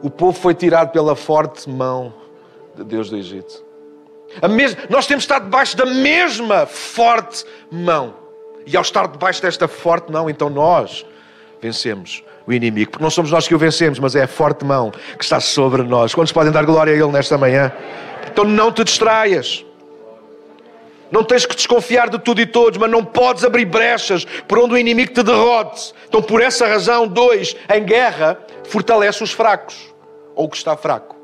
O povo foi tirado pela forte mão de Deus do Egito. Mes... Nós temos estado debaixo da mesma forte mão. E ao estar debaixo desta forte mão, então nós vencemos o inimigo. Porque não somos nós que o vencemos, mas é a forte mão que está sobre nós. Quantos podem dar glória a Ele nesta manhã? Então não te distraias. Não tens que desconfiar de tudo e todos, mas não podes abrir brechas por onde o inimigo te derrote. Então, por essa razão, dois, em guerra, fortalece os fracos, ou o que está fraco.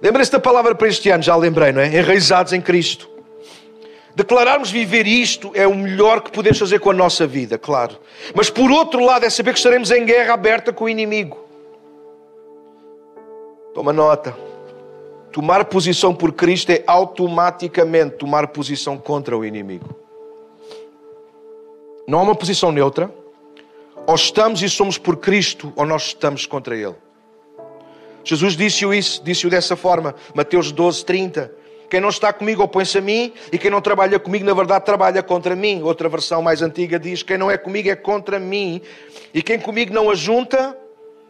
Lembrem-se da palavra para este ano, já lembrei, não é? Enraizados em Cristo. Declararmos viver isto é o melhor que podemos fazer com a nossa vida, claro. Mas por outro lado, é saber que estaremos em guerra aberta com o inimigo. Toma nota. Tomar posição por Cristo é automaticamente tomar posição contra o inimigo. Não há uma posição neutra. Ou estamos e somos por Cristo, ou nós estamos contra Ele. Jesus disse-o isso, disse-o dessa forma. Mateus 12, 30. Quem não está comigo opõe-se a mim, e quem não trabalha comigo, na verdade, trabalha contra mim. Outra versão mais antiga diz: Quem não é comigo é contra mim, e quem comigo não ajunta,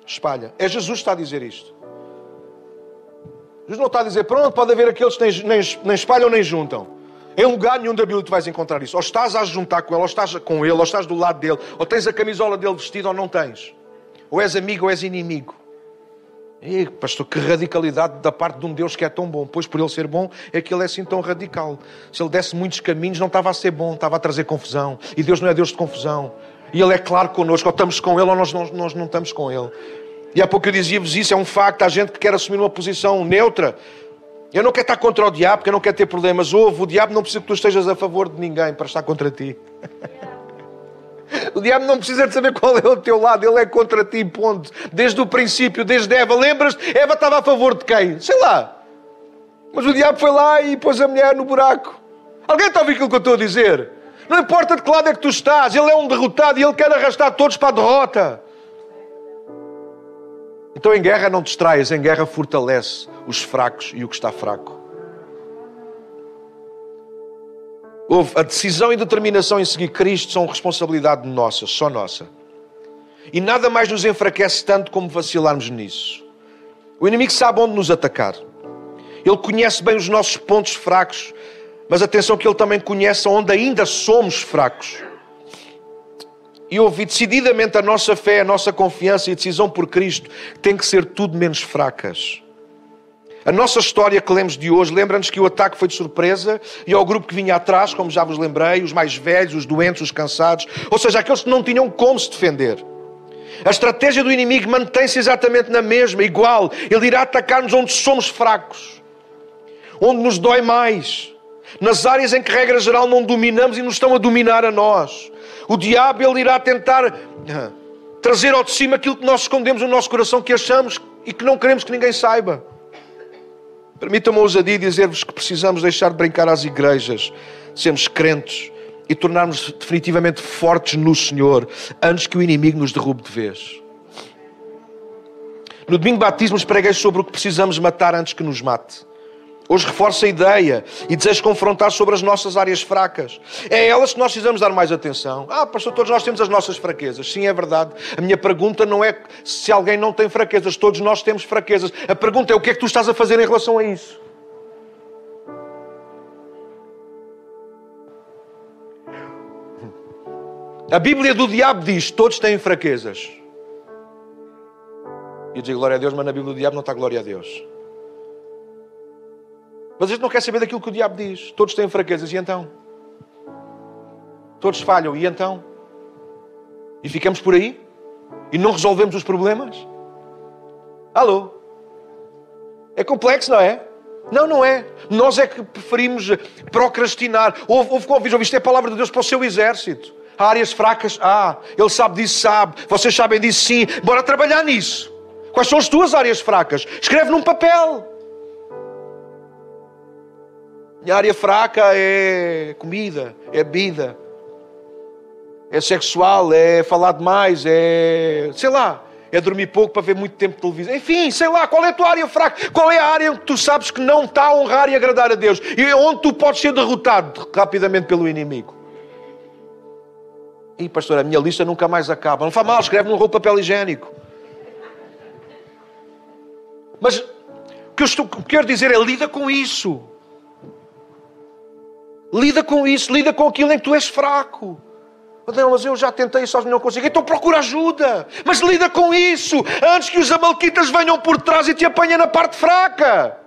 espalha. É Jesus que está a dizer isto. Jesus não está a dizer, pronto, pode haver aqueles que nem, nem, espalham nem juntam. Em lugar nenhum da Bíblia tu vais encontrar isso. Ou estás a juntar com ele, ou estás com ele, ou estás do lado dele, ou tens a camisola dele vestida ou não tens. Ou és amigo ou és inimigo. E, pastor, que radicalidade da parte de um Deus que é tão bom. Pois por ele ser bom, é que ele é assim tão radical. Se ele desse muitos caminhos, não estava a ser bom, estava a trazer confusão. E Deus não é Deus de confusão. E ele é claro connosco, ou estamos com ele ou nós, nós, nós não estamos com ele. E há pouco eu dizia-vos isso, é um facto. Há gente que quer assumir uma posição neutra. Eu não quero estar contra o diabo, porque eu não quero ter problemas. Ouve, o diabo não precisa que tu estejas a favor de ninguém para estar contra ti. O diabo não precisa de saber qual é o teu lado, ele é contra ti, ponto. Desde o princípio, desde Eva. Lembras-te? Eva estava a favor de quem? Sei lá. Mas o diabo foi lá e pôs a mulher no buraco. Alguém está a ouvir aquilo que eu estou a dizer? Não importa de que lado é que tu estás, ele é um derrotado e ele quer arrastar todos para a derrota. Então em guerra não distraias, em guerra fortalece os fracos e o que está fraco. Houve a decisão e determinação em seguir Cristo são responsabilidade nossa, só nossa. E nada mais nos enfraquece tanto como vacilarmos nisso. O inimigo sabe onde nos atacar. Ele conhece bem os nossos pontos fracos, mas atenção que ele também conhece onde ainda somos fracos. E ouvi decididamente a nossa fé, a nossa confiança e a decisão por Cristo tem que ser tudo menos fracas. A nossa história que lemos de hoje lembra-nos que o ataque foi de surpresa e ao grupo que vinha atrás, como já vos lembrei, os mais velhos, os doentes, os cansados, ou seja, aqueles que não tinham como se defender. A estratégia do inimigo mantém-se exatamente na mesma, igual. Ele irá atacar-nos onde somos fracos, onde nos dói mais, nas áreas em que, regra geral, não dominamos e nos estão a dominar a nós. O diabo ele irá tentar ah, trazer ao de cima aquilo que nós escondemos no nosso coração, que achamos e que não queremos que ninguém saiba. Permitam-me ousadia dizer-vos que precisamos deixar de brincar às igrejas, sermos crentes e tornarmos definitivamente fortes no Senhor antes que o inimigo nos derrube de vez. No domingo de batismo preguei sobre o que precisamos matar antes que nos mate. Hoje reforço a ideia e desejo confrontar sobre as nossas áreas fracas. É elas que nós precisamos dar mais atenção. Ah, pastor, todos nós temos as nossas fraquezas. Sim, é verdade. A minha pergunta não é se alguém não tem fraquezas. Todos nós temos fraquezas. A pergunta é o que é que tu estás a fazer em relação a isso? A Bíblia do diabo diz: todos têm fraquezas. E eu digo glória a Deus, mas na Bíblia do diabo não está glória a Deus. Mas a gente não quer saber daquilo que o diabo diz. Todos têm fraquezas, e então? Todos falham, e então? E ficamos por aí? E não resolvemos os problemas? Alô? É complexo, não é? Não, não é. Nós é que preferimos procrastinar. Houve, houve convite, isto é a palavra de Deus para o seu exército. Há áreas fracas? Ah, ele sabe disso, sabe. Vocês sabem disso, sim. Bora trabalhar nisso. Quais são as tuas áreas fracas? Escreve num papel. Minha área fraca é comida, é bebida, é sexual, é falar demais, é. sei lá, é dormir pouco para ver muito tempo de televisão. Enfim, sei lá, qual é a tua área fraca? Qual é a área onde tu sabes que não está a honrar e agradar a Deus? E onde tu podes ser derrotado rapidamente pelo inimigo? E pastor, a minha lista nunca mais acaba. Não faz mal, escreve num papel higiênico. Mas o que eu estou, quero dizer é lida com isso. Lida com isso, lida com aquilo em que tu és fraco. Não, mas eu já tentei sozinho não consigo. Então procura ajuda. Mas lida com isso antes que os amalquitas venham por trás e te apanhem na parte fraca.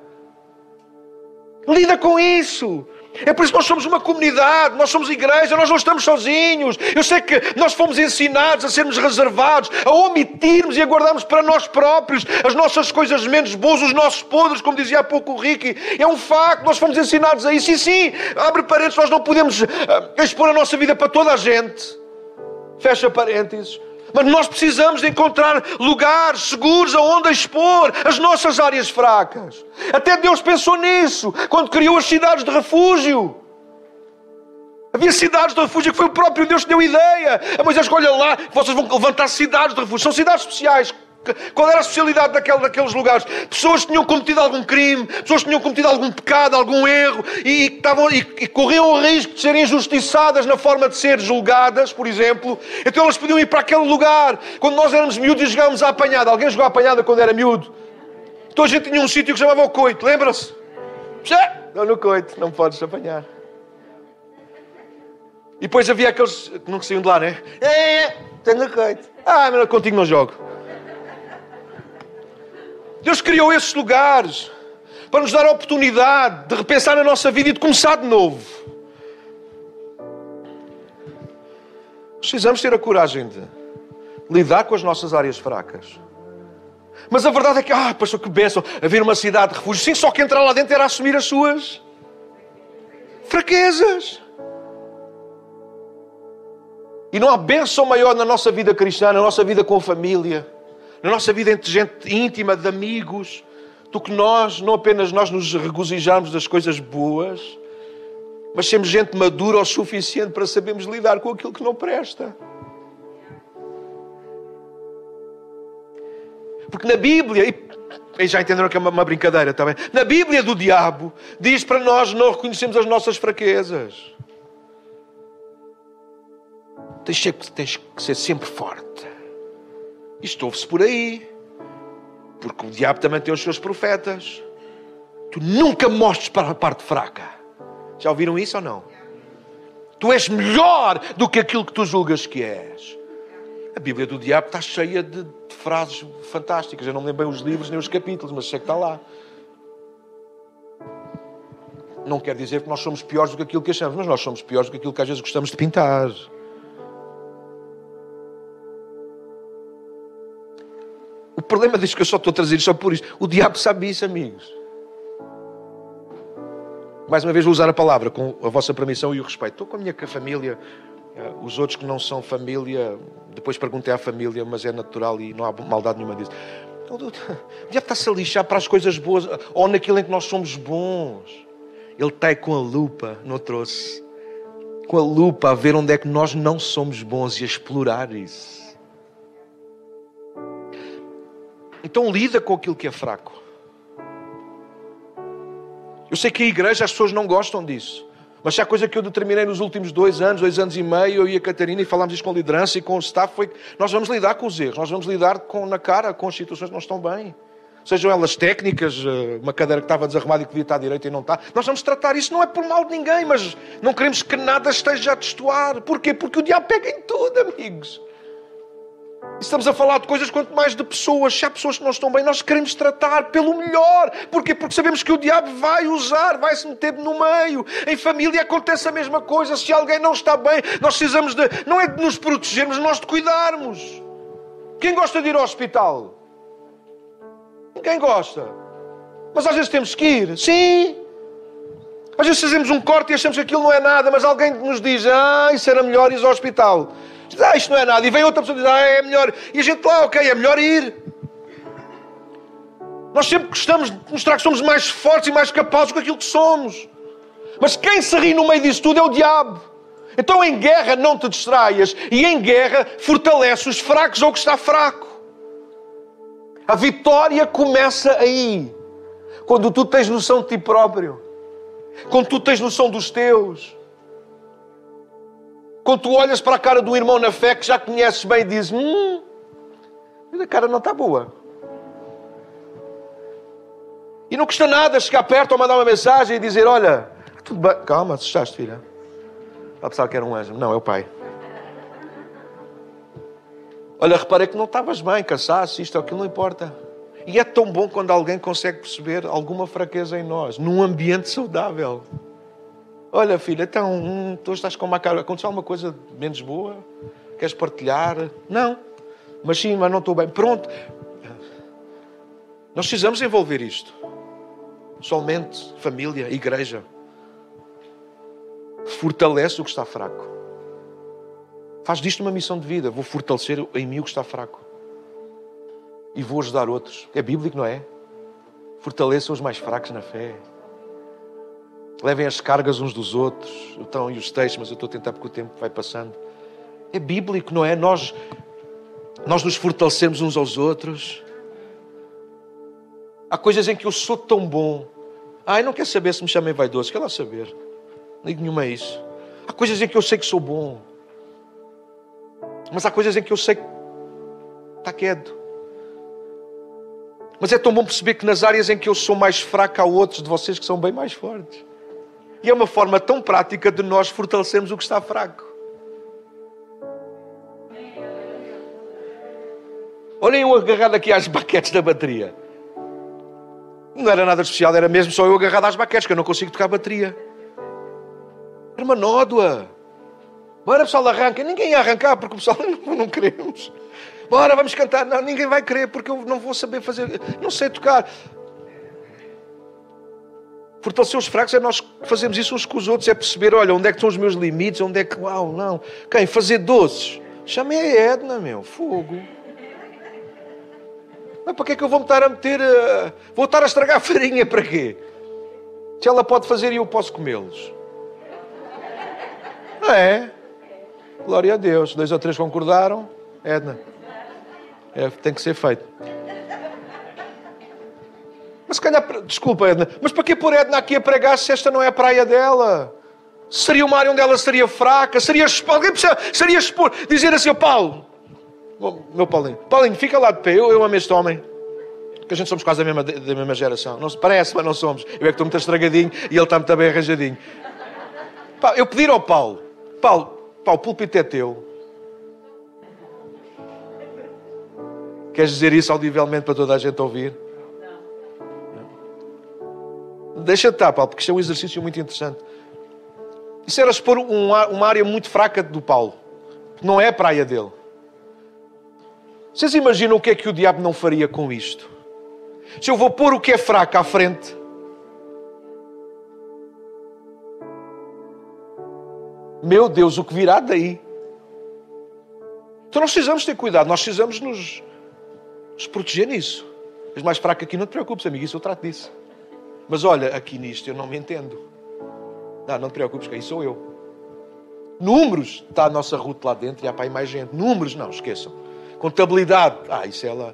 Lida com isso. É por isso que nós somos uma comunidade, nós somos igreja, nós não estamos sozinhos. Eu sei que nós fomos ensinados a sermos reservados, a omitirmos e a guardarmos para nós próprios as nossas coisas menos boas, os nossos podres, como dizia há pouco o Ricky. É um facto, nós fomos ensinados a isso. E sim, abre parênteses, nós não podemos uh, expor a nossa vida para toda a gente. Fecha parênteses. Mas nós precisamos de encontrar lugares seguros aonde expor as nossas áreas fracas. Até Deus pensou nisso quando criou as cidades de refúgio. Havia cidades de refúgio que foi o próprio Deus que deu ideia. A Moisés, olha lá, vocês vão levantar cidades de refúgio. São cidades especiais qual era a especialidade daquele, daqueles lugares? Pessoas tinham cometido algum crime, pessoas tinham cometido algum pecado, algum erro e, estavam, e, e corriam o risco de serem injustiçadas na forma de ser julgadas, por exemplo. Então elas podiam ir para aquele lugar. Quando nós éramos miúdos e jogávamos à apanhada, alguém jogou à apanhada quando era miúdo? Então a gente tinha um sítio que chamava o coito, lembra-se? Não, no coito, não podes apanhar. E depois havia aqueles que não saíam de lá, né? É, é, é, tenho coito. Ah, mas contigo não jogo. Deus criou esses lugares para nos dar a oportunidade de repensar na nossa vida e de começar de novo. Precisamos ter a coragem de lidar com as nossas áreas fracas. Mas a verdade é que, ah, pastor, que bênção, haver uma cidade de refúgio. Sim, só que entrar lá dentro era assumir as suas fraquezas. E não há bênção maior na nossa vida cristã, na nossa vida com a família na nossa vida entre gente íntima, de amigos, do que nós, não apenas nós nos regozijamos das coisas boas, mas sermos gente madura o suficiente para sabermos lidar com aquilo que não presta. Porque na Bíblia, e já entenderam que é uma, brincadeira também, na Bíblia do diabo, diz para nós não reconhecermos as nossas fraquezas. Tens, tens que ser sempre forte. Isto ouve-se por aí. Porque o diabo também tem os seus profetas. Tu nunca mostres para a parte fraca. Já ouviram isso ou não? Tu és melhor do que aquilo que tu julgas que és. A Bíblia do diabo está cheia de, de frases fantásticas. Eu não lembro bem os livros nem os capítulos, mas sei que está lá. Não quer dizer que nós somos piores do que aquilo que achamos, mas nós somos piores do que aquilo que às vezes gostamos de pintar. Problema disto que eu só estou a trazer só por isto. O diabo sabe isso, amigos. Mais uma vez vou usar a palavra com a vossa permissão e o respeito. Estou com a minha família, eh, os outros que não são família, depois perguntei à família, mas é natural e não há maldade nenhuma disso. O diabo está-se a lixar para as coisas boas ou naquilo em que nós somos bons. Ele está com a lupa, não trouxe. Com a lupa a ver onde é que nós não somos bons e a explorar isso. Então lida com aquilo que é fraco. Eu sei que a igreja as pessoas não gostam disso. Mas se há coisa que eu determinei nos últimos dois anos, dois anos e meio, eu e a Catarina, e falámos isso com a liderança e com o staff, foi que nós vamos lidar com os erros, nós vamos lidar com, na cara com as situações que não estão bem. Sejam elas técnicas, eh, uma cadeira que estava desarrumada e que devia estar direita e não está. Nós vamos tratar isso, não é por mal de ninguém, mas não queremos que nada esteja a destoar. Porquê? Porque o diabo pega em tudo, amigos. Estamos a falar de coisas quanto mais de pessoas. Se há pessoas que não estão bem, nós queremos tratar pelo melhor. Porquê? Porque sabemos que o diabo vai usar, vai se meter no meio. Em família acontece a mesma coisa. Se alguém não está bem, nós precisamos de. Não é de nos protegermos, nós de cuidarmos. Quem gosta de ir ao hospital? Quem gosta? Mas às vezes temos que ir. Sim. Às vezes fazemos um corte e achamos que aquilo não é nada, mas alguém nos diz: Ah, isso era melhor ir ao hospital. Diz, ah, isto não é nada. E vem outra pessoa e diz, ah, é melhor. E a gente lá, ok, é melhor ir. Nós sempre gostamos de mostrar que somos mais fortes e mais capazes do que aquilo que somos. Mas quem se ri no meio disso tudo é o diabo. Então em guerra não te distraias e em guerra fortalece os fracos ou o que está fraco. A vitória começa aí. Quando tu tens noção de ti próprio. Quando tu tens noção dos teus. Quando tu olhas para a cara do irmão na fé que já conheces bem e dizes: Hum, a cara não está boa. E não custa nada chegar perto ou mandar uma mensagem e dizer: Olha, tudo bem, calma, assustaste, filha. A pensar que era um anjo. Não, é o pai. Olha, reparei que não estavas bem, cansaço, isto ou aquilo, não importa. E é tão bom quando alguém consegue perceber alguma fraqueza em nós, num ambiente saudável. Olha, filha, então, hum, tu estás com uma cara. Aconteceu alguma coisa menos boa? Queres partilhar? Não. Mas sim, mas não estou bem. Pronto. Nós precisamos envolver isto. Somente família, igreja. Fortalece o que está fraco. Faz disto uma missão de vida. Vou fortalecer em mim o que está fraco. E vou ajudar outros. É bíblico, não é? Fortaleçam os mais fracos na fé. Levem as cargas uns dos outros. Então, e os textos, mas eu estou a tentar porque o tempo vai passando. É bíblico, não é? Nós, nós nos fortalecemos uns aos outros. Há coisas em que eu sou tão bom. Ai, não quer saber se me chamem vaidoso. Quer lá saber. Nem nenhuma é isso. Há coisas em que eu sei que sou bom. Mas há coisas em que eu sei que está quieto. Mas é tão bom perceber que nas áreas em que eu sou mais fraco, há outros de vocês que são bem mais fortes. E é uma forma tão prática de nós fortalecermos o que está fraco. Olhem eu agarrado aqui às baquetes da bateria. Não era nada especial, era mesmo só eu agarrado às baquetes, que eu não consigo tocar a bateria. Era uma nódoa. Bora pessoal, arranca. Ninguém ia arrancar porque o pessoal não, não queremos. Bora, vamos cantar. Não, ninguém vai querer porque eu não vou saber fazer. Não sei tocar. Fortalecer os fracos é nós fazemos isso uns com os outros, é perceber, olha, onde é que estão os meus limites, onde é que. Uau, não. Quem? Fazer doces. Chamei a Edna, meu. Fogo. Mas para que é que eu vou me estar a meter. A... Vou estar a estragar a farinha para quê? Se ela pode fazer e eu posso comê-los. Não é? Glória a Deus. Dois ou três concordaram. Edna. É, tem que ser feito. Mas se calhar, desculpa, Edna, mas para que pôr Edna aqui a pregar se esta não é a praia dela? Seria uma área onde ela seria fraca, seria alguém precisa, seria expor, dizer assim, Paulo, meu Paulinho, Paulinho, fica lá de pé, eu, eu amo este homem. Que a gente somos quase da mesma, da mesma geração. Não, parece, mas não somos. Eu é que estou muito estragadinho e ele está muito bem arranjadinho. Eu pedir ao Paulo, Paulo, Paulo, o púlpito é teu. Queres dizer isso audivelmente para toda a gente ouvir? Deixa de estar, Paulo, porque isto é um exercício muito interessante. Isso era expor uma área muito fraca do Paulo. Não é a praia dele. Vocês imaginam o que é que o diabo não faria com isto? Se eu vou pôr o que é fraco à frente, meu Deus, o que virá daí? Então nós precisamos ter cuidado, nós precisamos nos, nos proteger nisso. Mas mais fraco aqui, não te preocupes, amigo, isso eu trato disso. Mas olha, aqui nisto eu não me entendo. Não, não te preocupes, que aí sou eu. Números, está a nossa ruta lá dentro e há para aí mais gente. Números, não, esqueçam. Contabilidade, ah, isso é lá.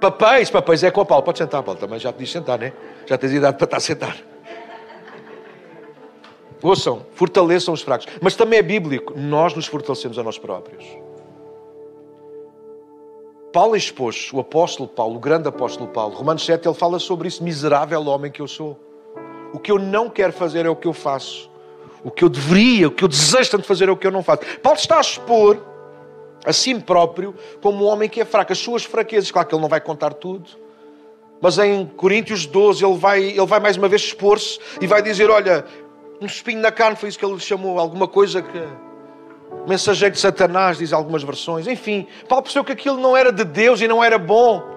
Papéis, papéis é com a Paulo. Pode sentar, Paulo, também já podias sentar, né? Já tens idade para estar a sentar. Ouçam, fortaleçam os fracos. Mas também é bíblico, nós nos fortalecemos a nós próprios. Paulo expôs, o apóstolo Paulo, o grande apóstolo Paulo, Romanos 7, ele fala sobre isso, miserável homem que eu sou. O que eu não quero fazer é o que eu faço. O que eu deveria, o que eu desejo tanto fazer é o que eu não faço. Paulo está a expor a si próprio como um homem que é fraco, as suas fraquezas. Claro que ele não vai contar tudo, mas em Coríntios 12 ele vai, ele vai mais uma vez expor-se e vai dizer: Olha, um espinho na carne, foi isso que ele chamou, alguma coisa que mensageiro de Satanás, diz algumas versões. Enfim, Paulo percebeu que aquilo não era de Deus e não era bom.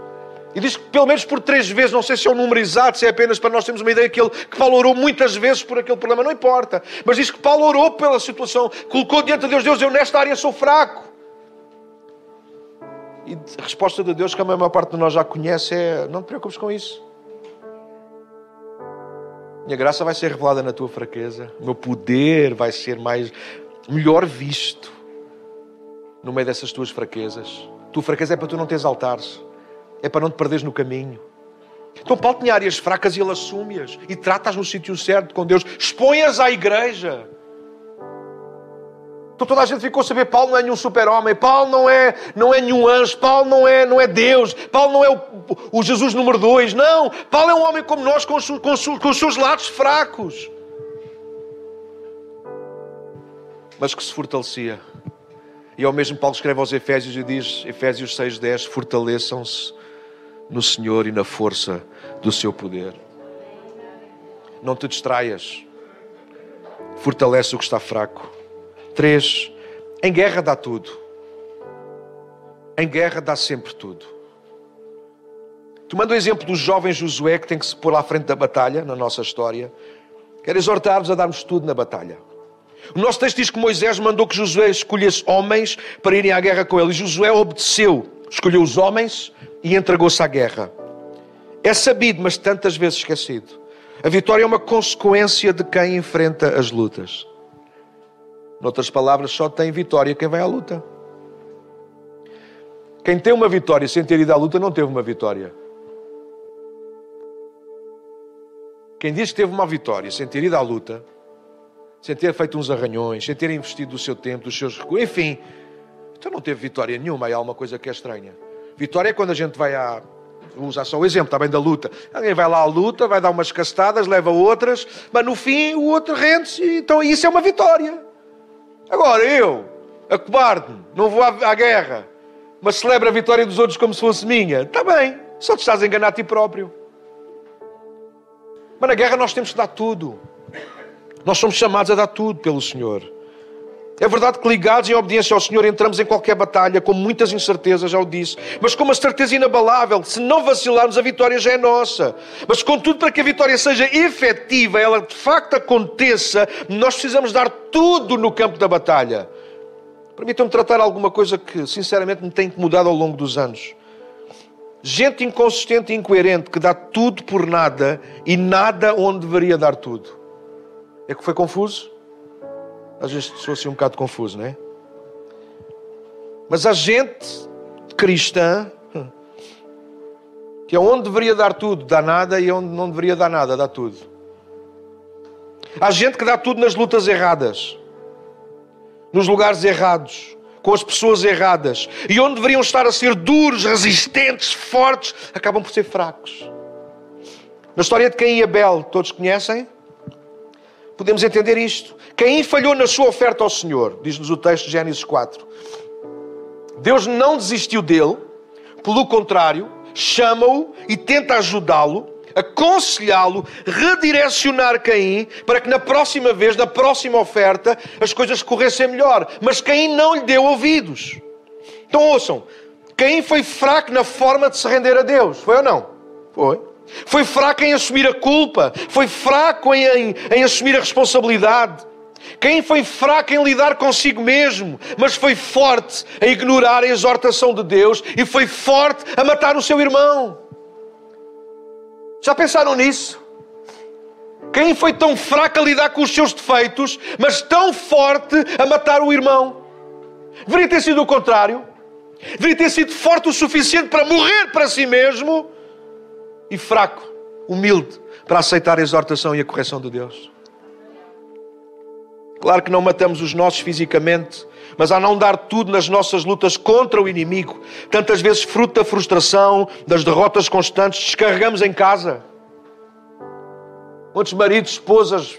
E diz que pelo menos por três vezes, não sei se é um número exato, se é apenas para nós termos uma ideia que, ele, que Paulo orou muitas vezes por aquele problema, não importa. Mas diz que Paulo orou pela situação, colocou diante de Deus, Deus, eu nesta área sou fraco. E a resposta de Deus, que a maior parte de nós já conhece, é: não te preocupes com isso. Minha graça vai ser revelada na tua fraqueza, o meu poder vai ser mais melhor visto no meio dessas tuas fraquezas. Tua fraqueza é para tu não teres altares, é para não te perderes no caminho. Então Paulo tinha áreas fracas e ele assume-as e trata-as no sítio certo com Deus, expõe-as à igreja. Então toda a gente ficou a saber, Paulo não é nenhum super-homem, Paulo não é, não é nenhum anjo, Paulo não é, não é Deus, Paulo não é o, o Jesus número dois, não. Paulo é um homem como nós, com com com os seus lados fracos. Mas que se fortalecia. E ao mesmo Paulo escreve aos Efésios e diz, Efésios 6,10: fortaleçam-se no Senhor e na força do seu poder. Não te distraias. fortalece o que está fraco. Três, em guerra dá tudo. Em guerra dá sempre tudo. Tomando o exemplo do jovem Josué que tem que se pôr à frente da batalha na nossa história, quero exortar-vos a darmos tudo na batalha. O nosso texto diz que Moisés mandou que Josué escolhesse homens para irem à guerra com ele. E Josué obedeceu, escolheu os homens e entregou-se à guerra. É sabido, mas tantas vezes esquecido. A vitória é uma consequência de quem enfrenta as lutas. Noutras palavras, só tem vitória quem vai à luta. Quem tem uma vitória sem ter ido à luta não teve uma vitória. Quem diz que teve uma vitória sem ter ido à luta, sem ter feito uns arranhões, sem ter investido o seu tempo, os seus recursos, enfim, então não teve vitória nenhuma. Aí há uma coisa que é estranha. Vitória é quando a gente vai à. Vou usar só o exemplo, está bem da luta. Alguém vai lá à luta, vai dar umas castadas, leva outras, mas no fim o outro rende-se, então isso é uma vitória. Agora eu, acobarde-me, não vou à, à guerra, mas celebro a vitória dos outros como se fosse minha. Está bem, só te estás a enganar a ti próprio. Mas na guerra nós temos que dar tudo. Nós somos chamados a dar tudo pelo Senhor. É verdade que ligados em obediência ao Senhor entramos em qualquer batalha com muitas incertezas, já o disse, mas com uma certeza inabalável, se não vacilarmos a vitória já é nossa. Mas contudo, para que a vitória seja efetiva, ela de facto aconteça, nós precisamos dar tudo no campo da batalha. Permitam-me tratar alguma coisa que sinceramente me tem incomodado ao longo dos anos. Gente inconsistente e incoerente que dá tudo por nada e nada onde deveria dar tudo. É que foi confuso? Às vezes sou assim um bocado confuso, não é? Mas há gente cristã que é onde deveria dar tudo, dá nada, e onde não deveria dar nada, dá tudo. Há gente que dá tudo nas lutas erradas, nos lugares errados, com as pessoas erradas, e onde deveriam estar a ser duros, resistentes, fortes, acabam por ser fracos. Na história de Caim e Abel, todos conhecem? Podemos entender isto. Caim falhou na sua oferta ao Senhor, diz-nos o texto de Gênesis 4. Deus não desistiu dele, pelo contrário, chama-o e tenta ajudá-lo, aconselhá-lo, redirecionar Caim para que na próxima vez, na próxima oferta, as coisas corressem melhor. Mas Caim não lhe deu ouvidos. Então ouçam, Caim foi fraco na forma de se render a Deus, foi ou não? Foi. Foi fraco em assumir a culpa. Foi fraco em, em, em assumir a responsabilidade. Quem foi fraco em lidar consigo mesmo, mas foi forte a ignorar a exortação de Deus e foi forte a matar o seu irmão. Já pensaram nisso? Quem foi tão fraco a lidar com os seus defeitos, mas tão forte a matar o irmão? Deveria ter sido o contrário. Deveria ter sido forte o suficiente para morrer para si mesmo e fraco, humilde, para aceitar a exortação e a correção de Deus. Claro que não matamos os nossos fisicamente, mas a não dar tudo nas nossas lutas contra o inimigo, tantas vezes fruto da frustração, das derrotas constantes, descarregamos em casa. Muitos maridos, esposas,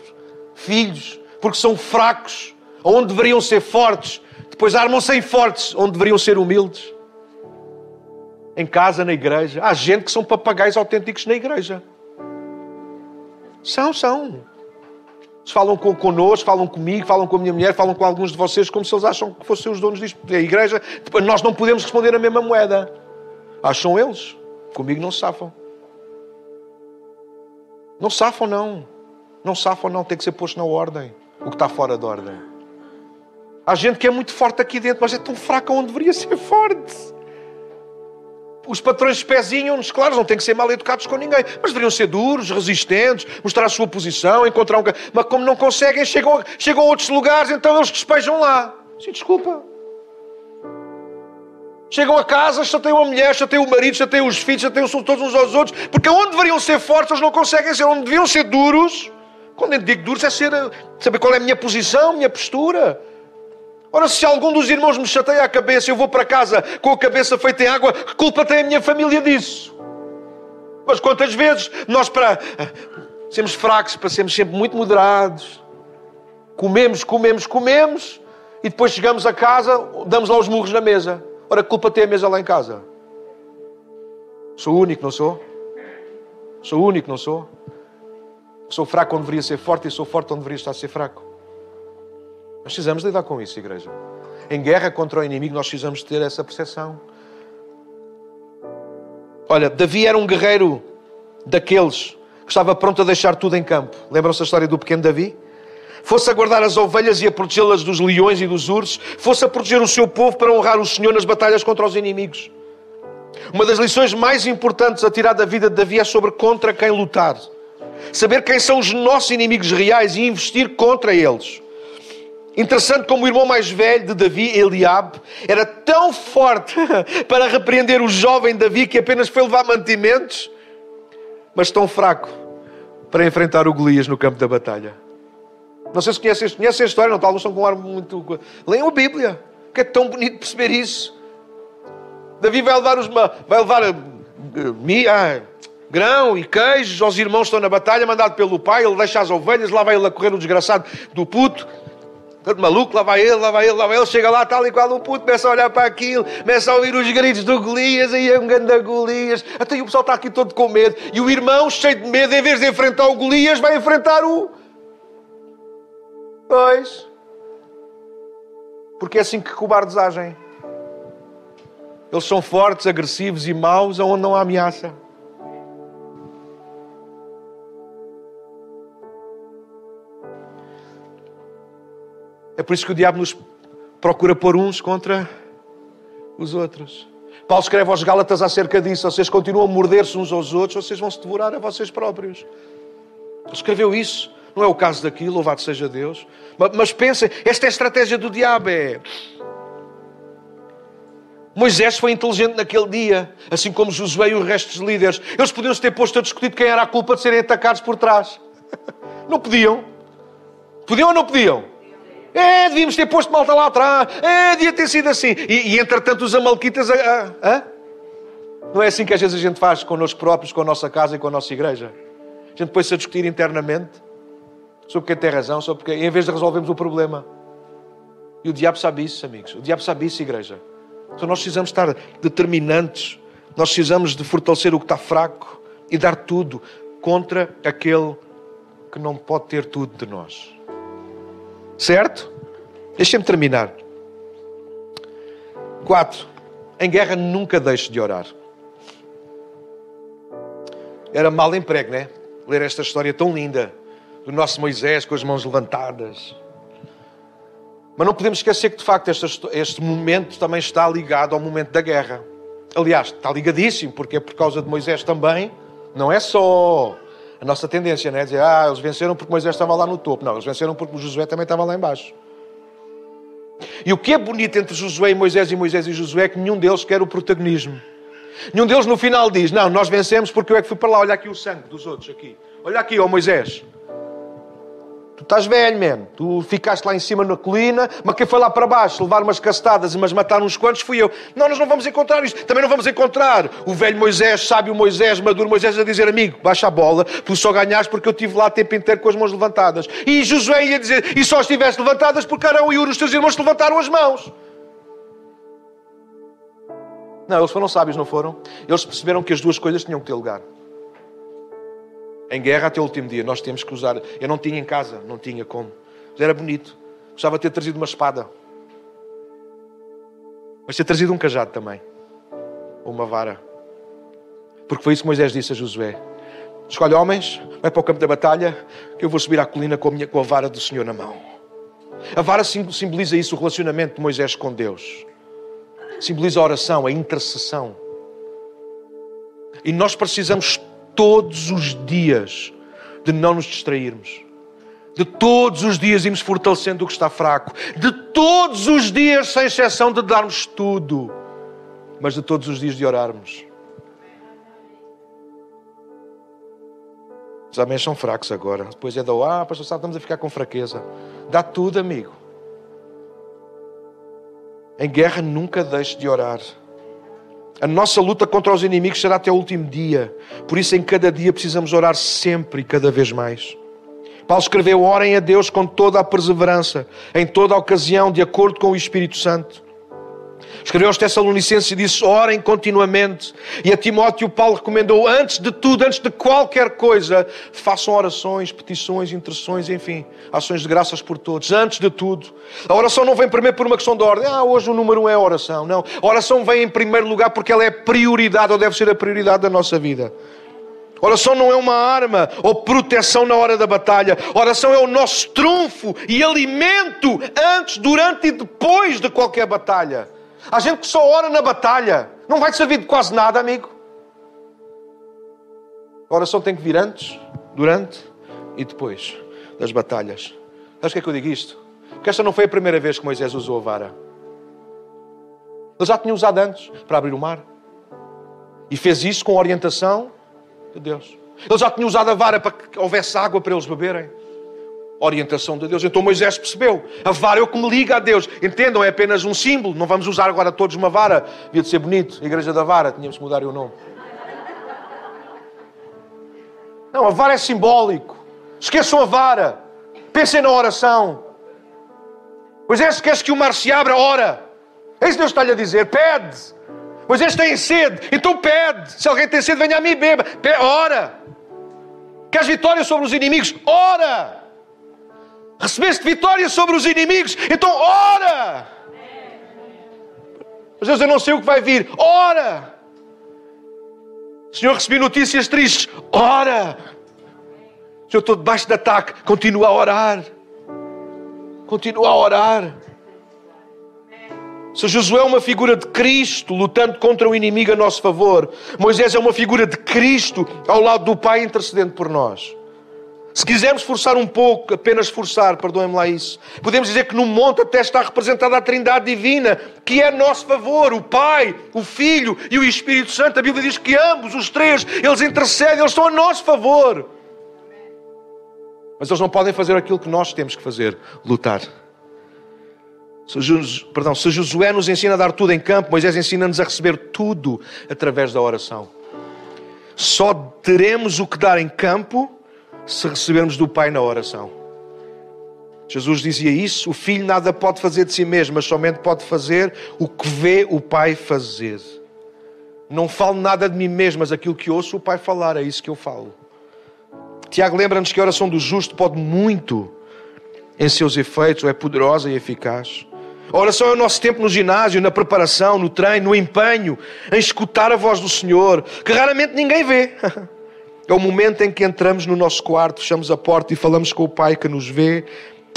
filhos, porque são fracos, onde deveriam ser fortes, depois armam-se em fortes, onde deveriam ser humildes em casa, na igreja. Há gente que são papagaios autênticos na igreja. São, são. Falam com, connosco, falam comigo, falam com a minha mulher, falam com alguns de vocês como se eles acham que fossem os donos disto. A igreja, nós não podemos responder a mesma moeda. Acham eles. Comigo não safam. Não safam, não. Não safam, não. Tem que ser posto na ordem. O que está fora da ordem. Há gente que é muito forte aqui dentro, mas é tão fraca onde deveria ser forte. Os patrões espezinham-nos, claro, não têm que ser mal educados com ninguém, mas deveriam ser duros, resistentes, mostrar a sua posição, encontrar um. Mas como não conseguem, chegam, chegam a outros lugares, então eles despejam lá. Sim, desculpa. Chegam a casa, já têm uma mulher, já têm o marido, já têm os filhos, já têm todos uns aos outros, porque onde deveriam ser fortes, eles não conseguem ser. Onde deviam ser duros, quando eu digo duros, é ser, saber qual é a minha posição, a minha postura. Ora, se algum dos irmãos me chateia a cabeça, eu vou para casa com a cabeça feita em água, que culpa tem a minha família disso? Mas quantas vezes nós, para sermos fracos, para sermos sempre muito moderados, comemos, comemos, comemos, e depois chegamos a casa, damos lá os murros na mesa. Ora, culpa tem a mesa lá em casa? Sou único, não sou? Sou único, não sou? Sou fraco onde deveria ser forte e sou forte onde deveria estar a ser fraco. Nós precisamos lidar com isso, igreja. Em guerra contra o inimigo, nós precisamos ter essa percepção. Olha, Davi era um guerreiro daqueles que estava pronto a deixar tudo em campo. Lembram-se a história do pequeno Davi? Fosse a guardar as ovelhas e a protegê-las dos leões e dos ursos, fosse a proteger o seu povo para honrar o Senhor nas batalhas contra os inimigos. Uma das lições mais importantes a tirar da vida de Davi é sobre contra quem lutar. Saber quem são os nossos inimigos reais e investir contra eles. Interessante como o irmão mais velho de Davi, Eliabe, era tão forte para repreender o jovem Davi que apenas foi levar mantimentos, mas tão fraco para enfrentar o Golias no campo da batalha. Não sei se conhecem, conhecem a história, não? Alguns estão com um ar muito. Leiam a Bíblia, que é tão bonito perceber isso. Davi vai levar, os, vai levar uh, uh, grão e queijos aos irmãos que estão na batalha, mandado pelo pai. Ele deixa as ovelhas, lá vai ele a correr o desgraçado do puto. Todo maluco, lá vai ele, lá vai ele, lá vai ele, chega lá, tal e qual o puto, começa a olhar para aquilo, começa a ouvir os gritos do Golias, aí é um grande Golias, até o pessoal está aqui todo com medo, e o irmão, cheio de medo, em vez de enfrentar o Golias, vai enfrentar o. Pois. Porque é assim que cobardes agem. Eles são fortes, agressivos e maus onde não há ameaça. É por isso que o diabo nos procura pôr uns contra os outros. Paulo escreve aos Gálatas acerca disso. Vocês continuam a morder-se uns aos outros, vocês vão se devorar a vocês próprios. Ele escreveu isso. Não é o caso daquilo, louvado seja Deus. Mas, mas pensem, esta é a estratégia do diabo. É... Moisés foi inteligente naquele dia, assim como Josué e os restos de líderes. Eles podiam se ter posto a discutir quem era a culpa de serem atacados por trás. Não podiam. Podiam ou não podiam? É, devíamos ter posto malta lá atrás. É, devia ter sido assim. E, e entretanto, os amalquitas. Ah, não é assim que às vezes a gente faz connosco próprios, com a nossa casa e com a nossa igreja? A gente põe-se a discutir internamente sobre quem tem razão, sobre quem, em vez de resolvermos o problema. E o diabo sabe isso, amigos. O diabo sabe isso, igreja. Então nós precisamos estar determinantes. Nós precisamos de fortalecer o que está fraco e dar tudo contra aquele que não pode ter tudo de nós. Certo? Deixem-me terminar. Quatro. Em guerra nunca deixe de orar. Era mal emprego, né? Ler esta história tão linda do nosso Moisés com as mãos levantadas. Mas não podemos esquecer que, de facto, este, este momento também está ligado ao momento da guerra. Aliás, está ligadíssimo, porque é por causa de Moisés também. Não é só a nossa tendência, né? Dizer, ah, eles venceram porque Moisés estava lá no topo. Não, eles venceram porque Josué também estava lá embaixo. E o que é bonito entre Josué e Moisés e Moisés e Josué é que nenhum deles quer o protagonismo. Nenhum deles no final diz, não, nós vencemos porque eu é que fui para lá. Olha aqui o sangue dos outros aqui. Olha aqui, ó Moisés. Tu estás velho mesmo. Tu ficaste lá em cima na colina, mas quem foi lá para baixo levar umas castadas e mas matar uns quantos fui eu. Não, nós não vamos encontrar isto. Também não vamos encontrar o velho Moisés, sábio Moisés, maduro Moisés a dizer, amigo, baixa a bola, tu só ganhaste porque eu estive lá o tempo inteiro com as mãos levantadas. E Josué ia dizer, e só estiveste levantadas porque Arão e Ur, os teus irmãos, te levantaram as mãos. Não, eles foram sábios, não foram? Eles perceberam que as duas coisas tinham que ter lugar em guerra até o último dia. Nós temos que usar. Eu não tinha em casa, não tinha como. Mas era bonito. Gostava de ter trazido uma espada. Mas ter trazido um cajado também. Ou uma vara. Porque foi isso que Moisés disse a Josué. Escolhe homens, vai para o campo da batalha, que eu vou subir à colina com a, minha, com a vara do Senhor na mão. A vara simboliza isso, o relacionamento de Moisés com Deus. Simboliza a oração, a intercessão. E nós precisamos todos os dias de não nos distrairmos. De todos os dias irmos fortalecendo o que está fraco. De todos os dias, sem exceção, de darmos tudo. Mas de todos os dias de orarmos. Os amém são fracos agora. Depois é da ah, pastor, sabe, estamos a ficar com fraqueza. Dá tudo, amigo. Em guerra nunca deixe de orar. A nossa luta contra os inimigos será até o último dia. Por isso, em cada dia, precisamos orar sempre e cada vez mais. Paulo escreveu: Orem a Deus com toda a perseverança, em toda a ocasião, de acordo com o Espírito Santo. Escreveu aos Tessalonicenses e disse: orem continuamente. E a Timóteo Paulo recomendou: antes de tudo, antes de qualquer coisa, façam orações, petições, intercessões, enfim, ações de graças por todos. Antes de tudo. A oração não vem primeiro por uma questão de ordem. Ah, hoje o número um é a oração. Não. A oração vem em primeiro lugar porque ela é prioridade, ou deve ser a prioridade da nossa vida. Oração não é uma arma ou proteção na hora da batalha. Oração é o nosso trunfo e alimento antes, durante e depois de qualquer batalha. Há gente que só ora na batalha. Não vai servir de quase nada, amigo. A oração tem que vir antes, durante e depois das batalhas. Sabes que é que eu digo isto? Porque esta não foi a primeira vez que Moisés usou a vara. Ele já tinha usado antes para abrir o mar. E fez isso com orientação de Deus. Ele já tinha usado a vara para que houvesse água para eles beberem. Orientação de Deus. Então Moisés percebeu. A vara é o que me liga a Deus. Entendam, é apenas um símbolo. Não vamos usar agora todos uma vara. Devia de ser bonito. Igreja da Vara. Tínhamos que mudar o nome. Não, a vara é simbólico. Esqueçam a vara. Pensem na oração. Moisés, queres que o mar se abra? Ora. É isso que Deus está-lhe a dizer. Pede. Pois eles têm sede, então pede. Se alguém tem sede, venha a mim e beba. Ora. Queres vitória sobre os inimigos? Ora. Recebeste vitória sobre os inimigos? Então ora. Às vezes eu não sei o que vai vir. Ora. Senhor, recebi notícias tristes. Ora. Senhor, estou debaixo de ataque. Continua a orar. Continua a orar. Se Josué é uma figura de Cristo lutando contra o inimigo a nosso favor, Moisés é uma figura de Cristo ao lado do Pai intercedendo por nós. Se quisermos forçar um pouco, apenas forçar, perdoem-me lá isso, podemos dizer que no monte até está representada a Trindade Divina, que é a nosso favor, o Pai, o Filho e o Espírito Santo. A Bíblia diz que ambos, os três, eles intercedem, eles estão a nosso favor. Mas eles não podem fazer aquilo que nós temos que fazer: lutar. Se, perdão, se Josué nos ensina a dar tudo em campo, Moisés ensina-nos a receber tudo através da oração. Só teremos o que dar em campo se recebermos do Pai na oração. Jesus dizia isso: o filho nada pode fazer de si mesmo, mas somente pode fazer o que vê o Pai fazer. Não falo nada de mim mesmo, mas aquilo que ouço o Pai falar, é isso que eu falo. Tiago lembra-nos que a oração do justo pode muito em seus efeitos, é poderosa e eficaz. A oração é o nosso tempo no ginásio, na preparação, no treino, no empenho, em escutar a voz do Senhor, que raramente ninguém vê. É o momento em que entramos no nosso quarto, fechamos a porta e falamos com o Pai que nos vê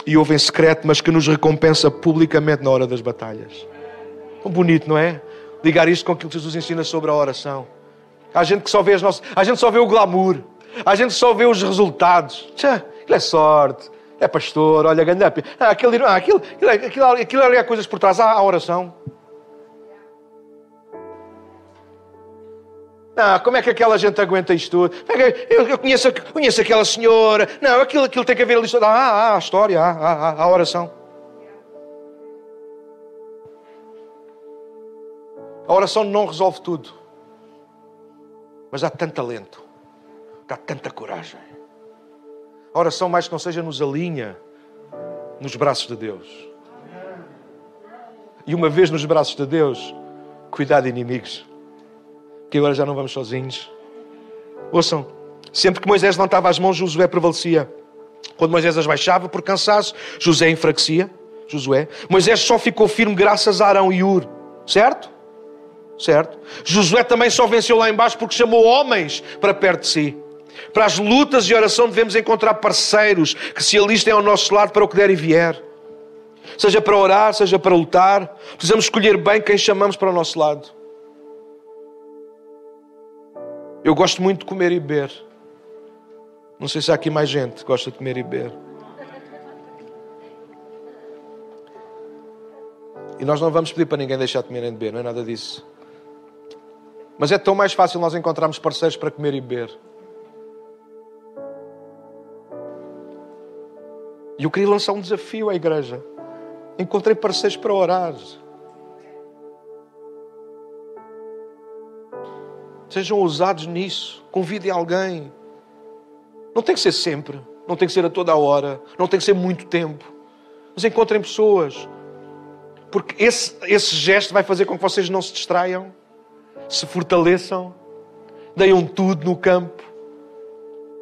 e ouve em secreto, mas que nos recompensa publicamente na hora das batalhas. Tão bonito, não é? Ligar isto com aquilo que Jesus ensina sobre a oração. Há gente que só vê as nossas, há gente só vê o glamour, há gente só vê os resultados. Tchá, aquilo é sorte, é pastor, olha, ganha. Ah, aquilo, ah, aquilo, aquilo, aquilo, aquilo é coisas por trás. Há a oração. Ah, como é que aquela gente aguenta isto tudo? É eu, eu conheço, conheço aquela senhora. Não, aquilo, aquilo tem que haver ali. Ah, ah, a história, ah, ah, a oração. A oração não resolve tudo. Mas dá tanto talento, dá tanta coragem. A oração, mais que não seja, nos alinha nos braços de Deus. E uma vez nos braços de Deus, cuidado inimigos. Que agora já não vamos sozinhos. Ouçam, sempre que Moisés levantava as mãos, Josué prevalecia. Quando Moisés as baixava por cansaço, José enfraquecia. Josué. Moisés só ficou firme graças a Arão e Ur. Certo? Certo? Josué também só venceu lá embaixo porque chamou homens para perto de si. Para as lutas e oração devemos encontrar parceiros que se alistem ao nosso lado para o que der e vier. Seja para orar, seja para lutar, precisamos escolher bem quem chamamos para o nosso lado. Eu gosto muito de comer e beber. Não sei se há aqui mais gente que gosta de comer e beber. E nós não vamos pedir para ninguém deixar de comer nem de beber, não é nada disso. Mas é tão mais fácil nós encontrarmos parceiros para comer e beber. E eu queria lançar um desafio à igreja. Encontrei parceiros para orar. Sejam ousados nisso. Convidem alguém. Não tem que ser sempre. Não tem que ser a toda hora. Não tem que ser muito tempo. Mas encontrem pessoas. Porque esse, esse gesto vai fazer com que vocês não se distraiam, se fortaleçam, deem tudo no campo.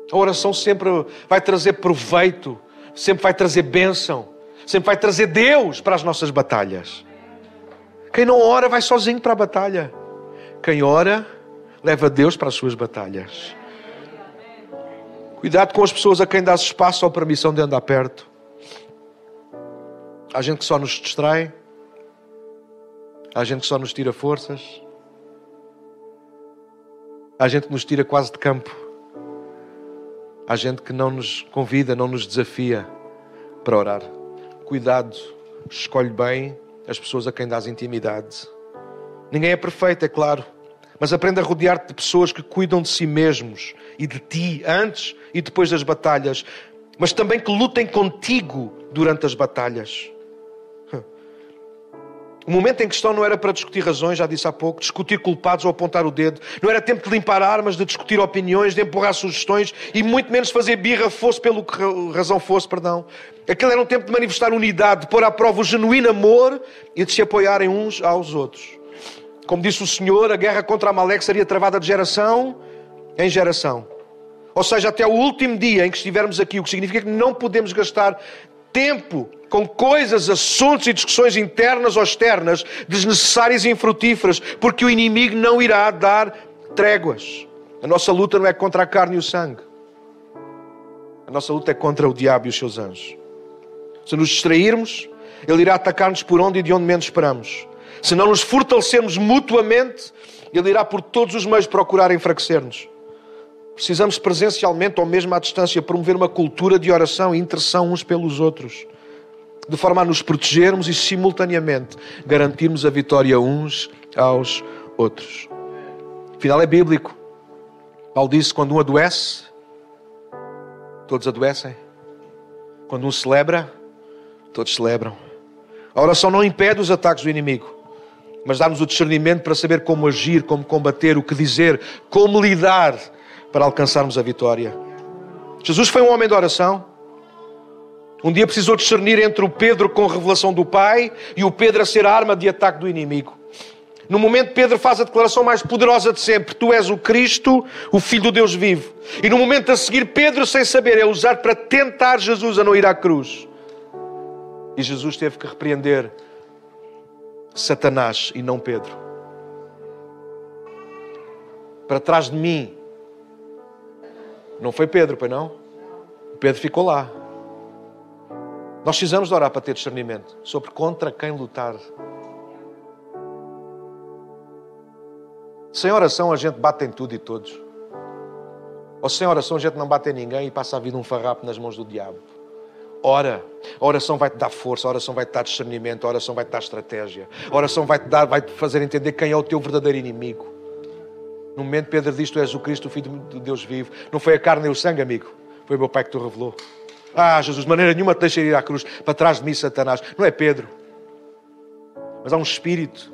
A oração sempre vai trazer proveito, sempre vai trazer bênção, sempre vai trazer Deus para as nossas batalhas. Quem não ora vai sozinho para a batalha. Quem ora leva Deus para as suas batalhas. Cuidado com as pessoas a quem dás espaço ou permissão de andar perto. Há gente que só nos distrai. Há gente que só nos tira forças. Há gente que nos tira quase de campo. Há gente que não nos convida, não nos desafia para orar. Cuidado, escolhe bem as pessoas a quem dás intimidade. Ninguém é perfeito, é claro. Mas aprenda a rodear-te de pessoas que cuidam de si mesmos e de ti antes e depois das batalhas, mas também que lutem contigo durante as batalhas. O momento em questão não era para discutir razões, já disse há pouco, discutir culpados ou apontar o dedo. Não era tempo de limpar armas, de discutir opiniões, de empurrar sugestões e muito menos fazer birra, fosse pelo que razão fosse, perdão. Aquele era um tempo de manifestar unidade, de pôr à prova o genuíno amor e de se apoiarem uns aos outros. Como disse o Senhor, a guerra contra Amaleque seria travada de geração em geração. Ou seja, até o último dia em que estivermos aqui, o que significa que não podemos gastar tempo com coisas, assuntos e discussões internas ou externas, desnecessárias e infrutíferas, porque o inimigo não irá dar tréguas. A nossa luta não é contra a carne e o sangue. A nossa luta é contra o diabo e os seus anjos. Se nos distrairmos, ele irá atacar-nos por onde e de onde menos esperamos. Se não nos fortalecermos mutuamente, Ele irá por todos os meios procurar enfraquecer-nos. Precisamos presencialmente ou mesmo à distância promover uma cultura de oração e intercessão uns pelos outros, de forma a nos protegermos e simultaneamente garantirmos a vitória uns aos outros. Afinal, é bíblico. Paulo disse: quando um adoece, todos adoecem. Quando um celebra, todos celebram. A oração não impede os ataques do inimigo mas dá-nos o discernimento para saber como agir, como combater, o que dizer, como lidar para alcançarmos a vitória. Jesus foi um homem de oração. Um dia precisou discernir entre o Pedro com a revelação do Pai e o Pedro a ser a arma de ataque do inimigo. No momento, Pedro faz a declaração mais poderosa de sempre: Tu és o Cristo, o Filho do Deus vivo. E no momento a seguir, Pedro, sem saber, é usado para tentar Jesus a não ir à cruz. E Jesus teve que repreender Satanás e não Pedro. Para trás de mim. Não foi Pedro, pois não? Pedro ficou lá. Nós precisamos de orar para ter discernimento sobre contra quem lutar. Sem oração a gente bate em tudo e todos. Ou sem oração a gente não bate em ninguém e passa a vida um farrapo nas mãos do diabo. Ora. A oração vai te dar força, a oração vai te dar discernimento, a oração vai te dar estratégia. A oração vai te dar, vai te fazer entender quem é o teu verdadeiro inimigo. No momento Pedro diz: Tu és o Cristo, o Filho de Deus vivo. Não foi a carne e o sangue, amigo. Foi o meu Pai que te revelou. Ah, Jesus, de maneira nenhuma te deixa ir à cruz. Para trás de mim, Satanás. Não é Pedro. Mas há um Espírito.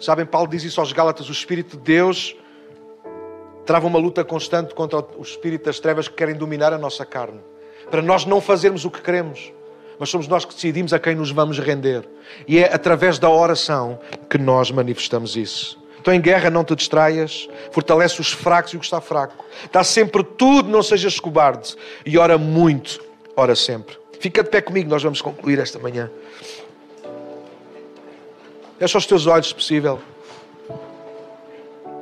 Sabem, Paulo diz isso aos Gálatas: o Espírito de Deus trava uma luta constante contra o Espírito das trevas que querem dominar a nossa carne para nós não fazermos o que queremos, mas somos nós que decidimos a quem nos vamos render. E é através da oração que nós manifestamos isso. Então, em guerra, não te distraias, fortalece os fracos e o que está fraco. Dá sempre tudo, não sejas cobarde. E ora muito, ora sempre. Fica de pé comigo, nós vamos concluir esta manhã. Fecha os teus olhos, se possível.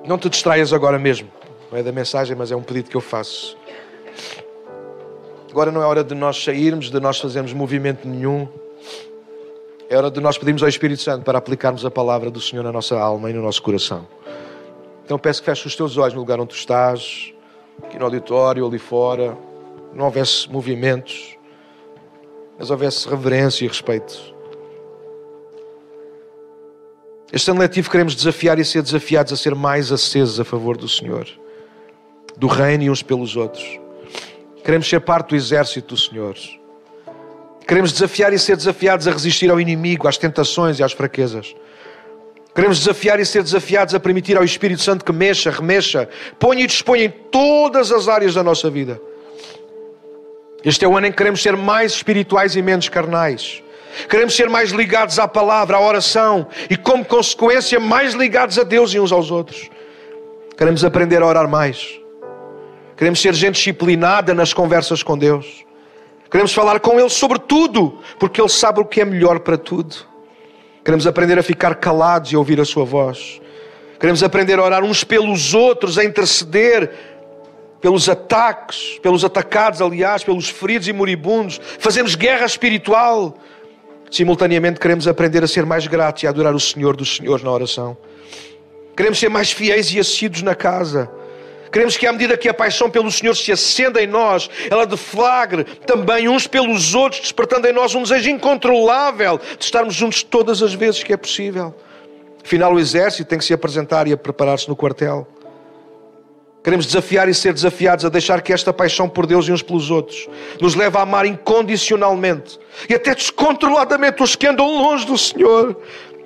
Não te distraias agora mesmo. Não é da mensagem, mas é um pedido que eu faço. Agora não é hora de nós sairmos, de nós fazermos movimento nenhum. É hora de nós pedirmos ao Espírito Santo para aplicarmos a palavra do Senhor na nossa alma e no nosso coração. Então peço que feches os teus olhos no lugar onde tu estás, aqui no auditório, ali fora. Não houvesse movimentos, mas houvesse reverência e respeito. Este ano letivo queremos desafiar e ser desafiados a ser mais acesos a favor do Senhor, do reino e uns pelos outros. Queremos ser parte do exército do Senhor. Queremos desafiar e ser desafiados a resistir ao inimigo, às tentações e às fraquezas. Queremos desafiar e ser desafiados a permitir ao Espírito Santo que mexa, remexa, ponha e disponha em todas as áreas da nossa vida. Este é o ano em que queremos ser mais espirituais e menos carnais. Queremos ser mais ligados à palavra, à oração e, como consequência, mais ligados a Deus e uns aos outros. Queremos aprender a orar mais. Queremos ser gente disciplinada nas conversas com Deus. Queremos falar com Ele sobre tudo, porque Ele sabe o que é melhor para tudo. Queremos aprender a ficar calados e ouvir a Sua voz. Queremos aprender a orar uns pelos outros, a interceder pelos ataques, pelos atacados, aliás, pelos feridos e moribundos. Fazemos guerra espiritual. Simultaneamente, queremos aprender a ser mais gratos e a adorar o Senhor dos Senhores na oração. Queremos ser mais fiéis e assíduos na casa. Queremos que, à medida que a paixão pelo Senhor se acenda em nós, ela deflagre também uns pelos outros, despertando em nós um desejo incontrolável de estarmos juntos todas as vezes que é possível. Afinal, o exército tem que se apresentar e a preparar-se no quartel. Queremos desafiar e ser desafiados a deixar que esta paixão por Deus e uns pelos outros nos leve a amar incondicionalmente e até descontroladamente os que andam longe do Senhor.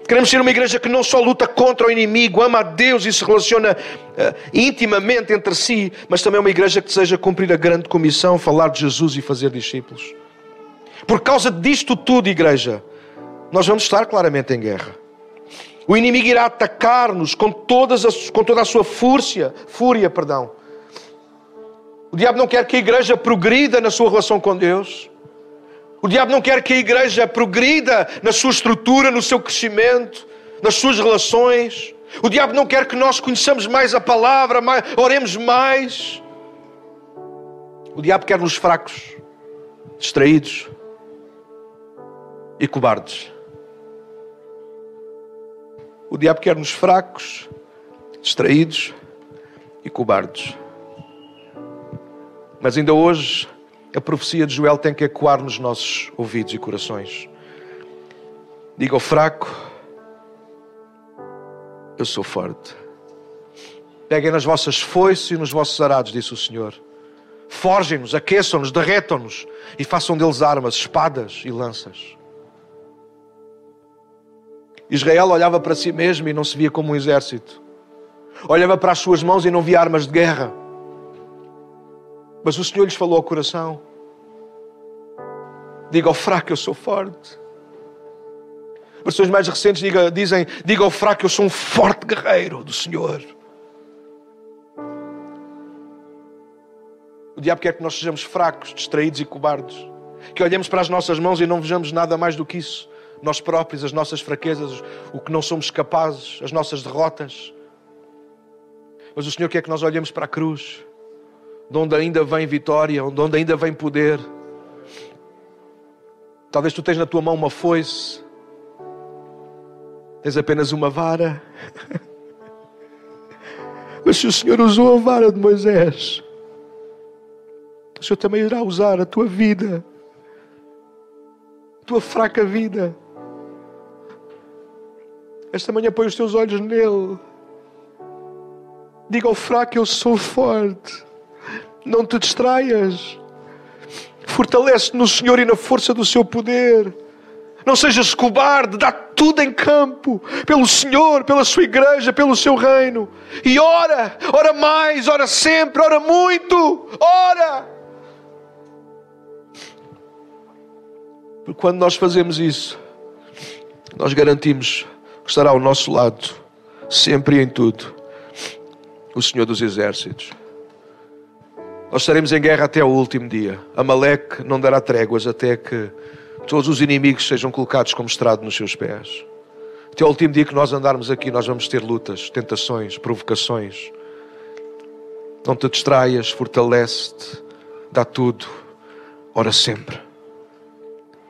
Queremos ser uma igreja que não só luta contra o inimigo, ama a Deus e se relaciona uh, intimamente entre si, mas também uma igreja que deseja cumprir a grande comissão, falar de Jesus e fazer discípulos. Por causa disto tudo, igreja, nós vamos estar claramente em guerra. O inimigo irá atacar-nos com, com toda a sua fúria, fúria, perdão. O diabo não quer que a igreja progrida na sua relação com Deus. O diabo não quer que a igreja progrida na sua estrutura, no seu crescimento, nas suas relações. O diabo não quer que nós conheçamos mais a palavra, mais, oremos mais. O diabo quer nos fracos, distraídos e cobardes. O diabo quer-nos fracos, distraídos e cobardes. Mas ainda hoje, a profecia de Joel tem que ecoar nos nossos ouvidos e corações. Diga ao fraco: Eu sou forte. Peguem nas vossas foices e nos vossos arados, disse o Senhor. Forgem-nos, aqueçam-nos, derretam-nos e façam deles armas, espadas e lanças. Israel olhava para si mesmo e não se via como um exército. Olhava para as suas mãos e não via armas de guerra. Mas o Senhor lhes falou ao coração: Diga ao fraco, eu sou forte. Versões mais recentes diga, dizem: Diga ao fraco, eu sou um forte guerreiro do Senhor. O diabo quer que nós sejamos fracos, distraídos e cobardes. Que olhemos para as nossas mãos e não vejamos nada mais do que isso nós próprios, as nossas fraquezas, o que não somos capazes, as nossas derrotas. Mas o Senhor quer que nós olhemos para a cruz, onde ainda vem vitória, de onde ainda vem poder. Talvez tu tens na tua mão uma foice, tens apenas uma vara. Mas se o Senhor usou a vara de Moisés, o Senhor também irá usar a tua vida, a tua fraca vida. Esta manhã põe os teus olhos nele. Diga ao fraco: Eu sou forte. Não te distraias. Fortalece-te no Senhor e na força do seu poder. Não sejas cobarde, dá tudo em campo, pelo Senhor, pela sua igreja, pelo seu reino. E ora, ora mais, ora sempre, ora muito, ora. Porque quando nós fazemos isso, nós garantimos que estará ao nosso lado, sempre e em tudo, o Senhor dos Exércitos. Nós estaremos em guerra até o último dia. Amaleque não dará tréguas até que todos os inimigos sejam colocados como estrado nos seus pés. Até o último dia que nós andarmos aqui, nós vamos ter lutas, tentações, provocações. Não te distraias, fortalece-te, dá tudo, ora sempre.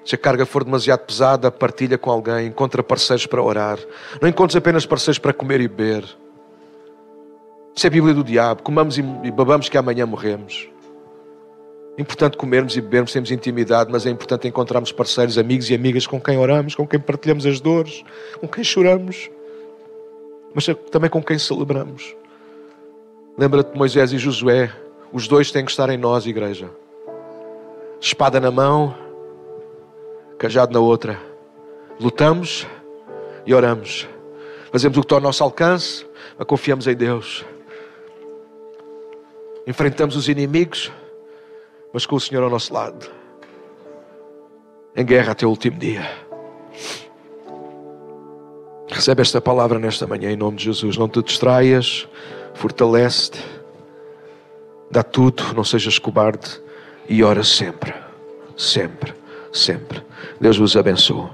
Se a carga for demasiado pesada, partilha com alguém, encontra parceiros para orar. Não encontres apenas parceiros para comer e beber. Isso é a Bíblia do diabo. Comamos e babamos que amanhã morremos. É importante comermos e bebermos, temos intimidade, mas é importante encontrarmos parceiros, amigos e amigas com quem oramos, com quem partilhamos as dores, com quem choramos, mas também com quem celebramos. Lembra-te de Moisés e Josué, os dois têm que estar em nós, igreja. Espada na mão, cajado na outra. Lutamos e oramos. Fazemos o que está ao nosso alcance, mas confiamos em Deus. Enfrentamos os inimigos, mas com o Senhor ao nosso lado. Em guerra até o último dia. Recebe esta palavra nesta manhã em nome de Jesus. Não te distraias, fortalece-te, dá tudo, não sejas cobarde e ora sempre, sempre, sempre. Deus vos abençoe.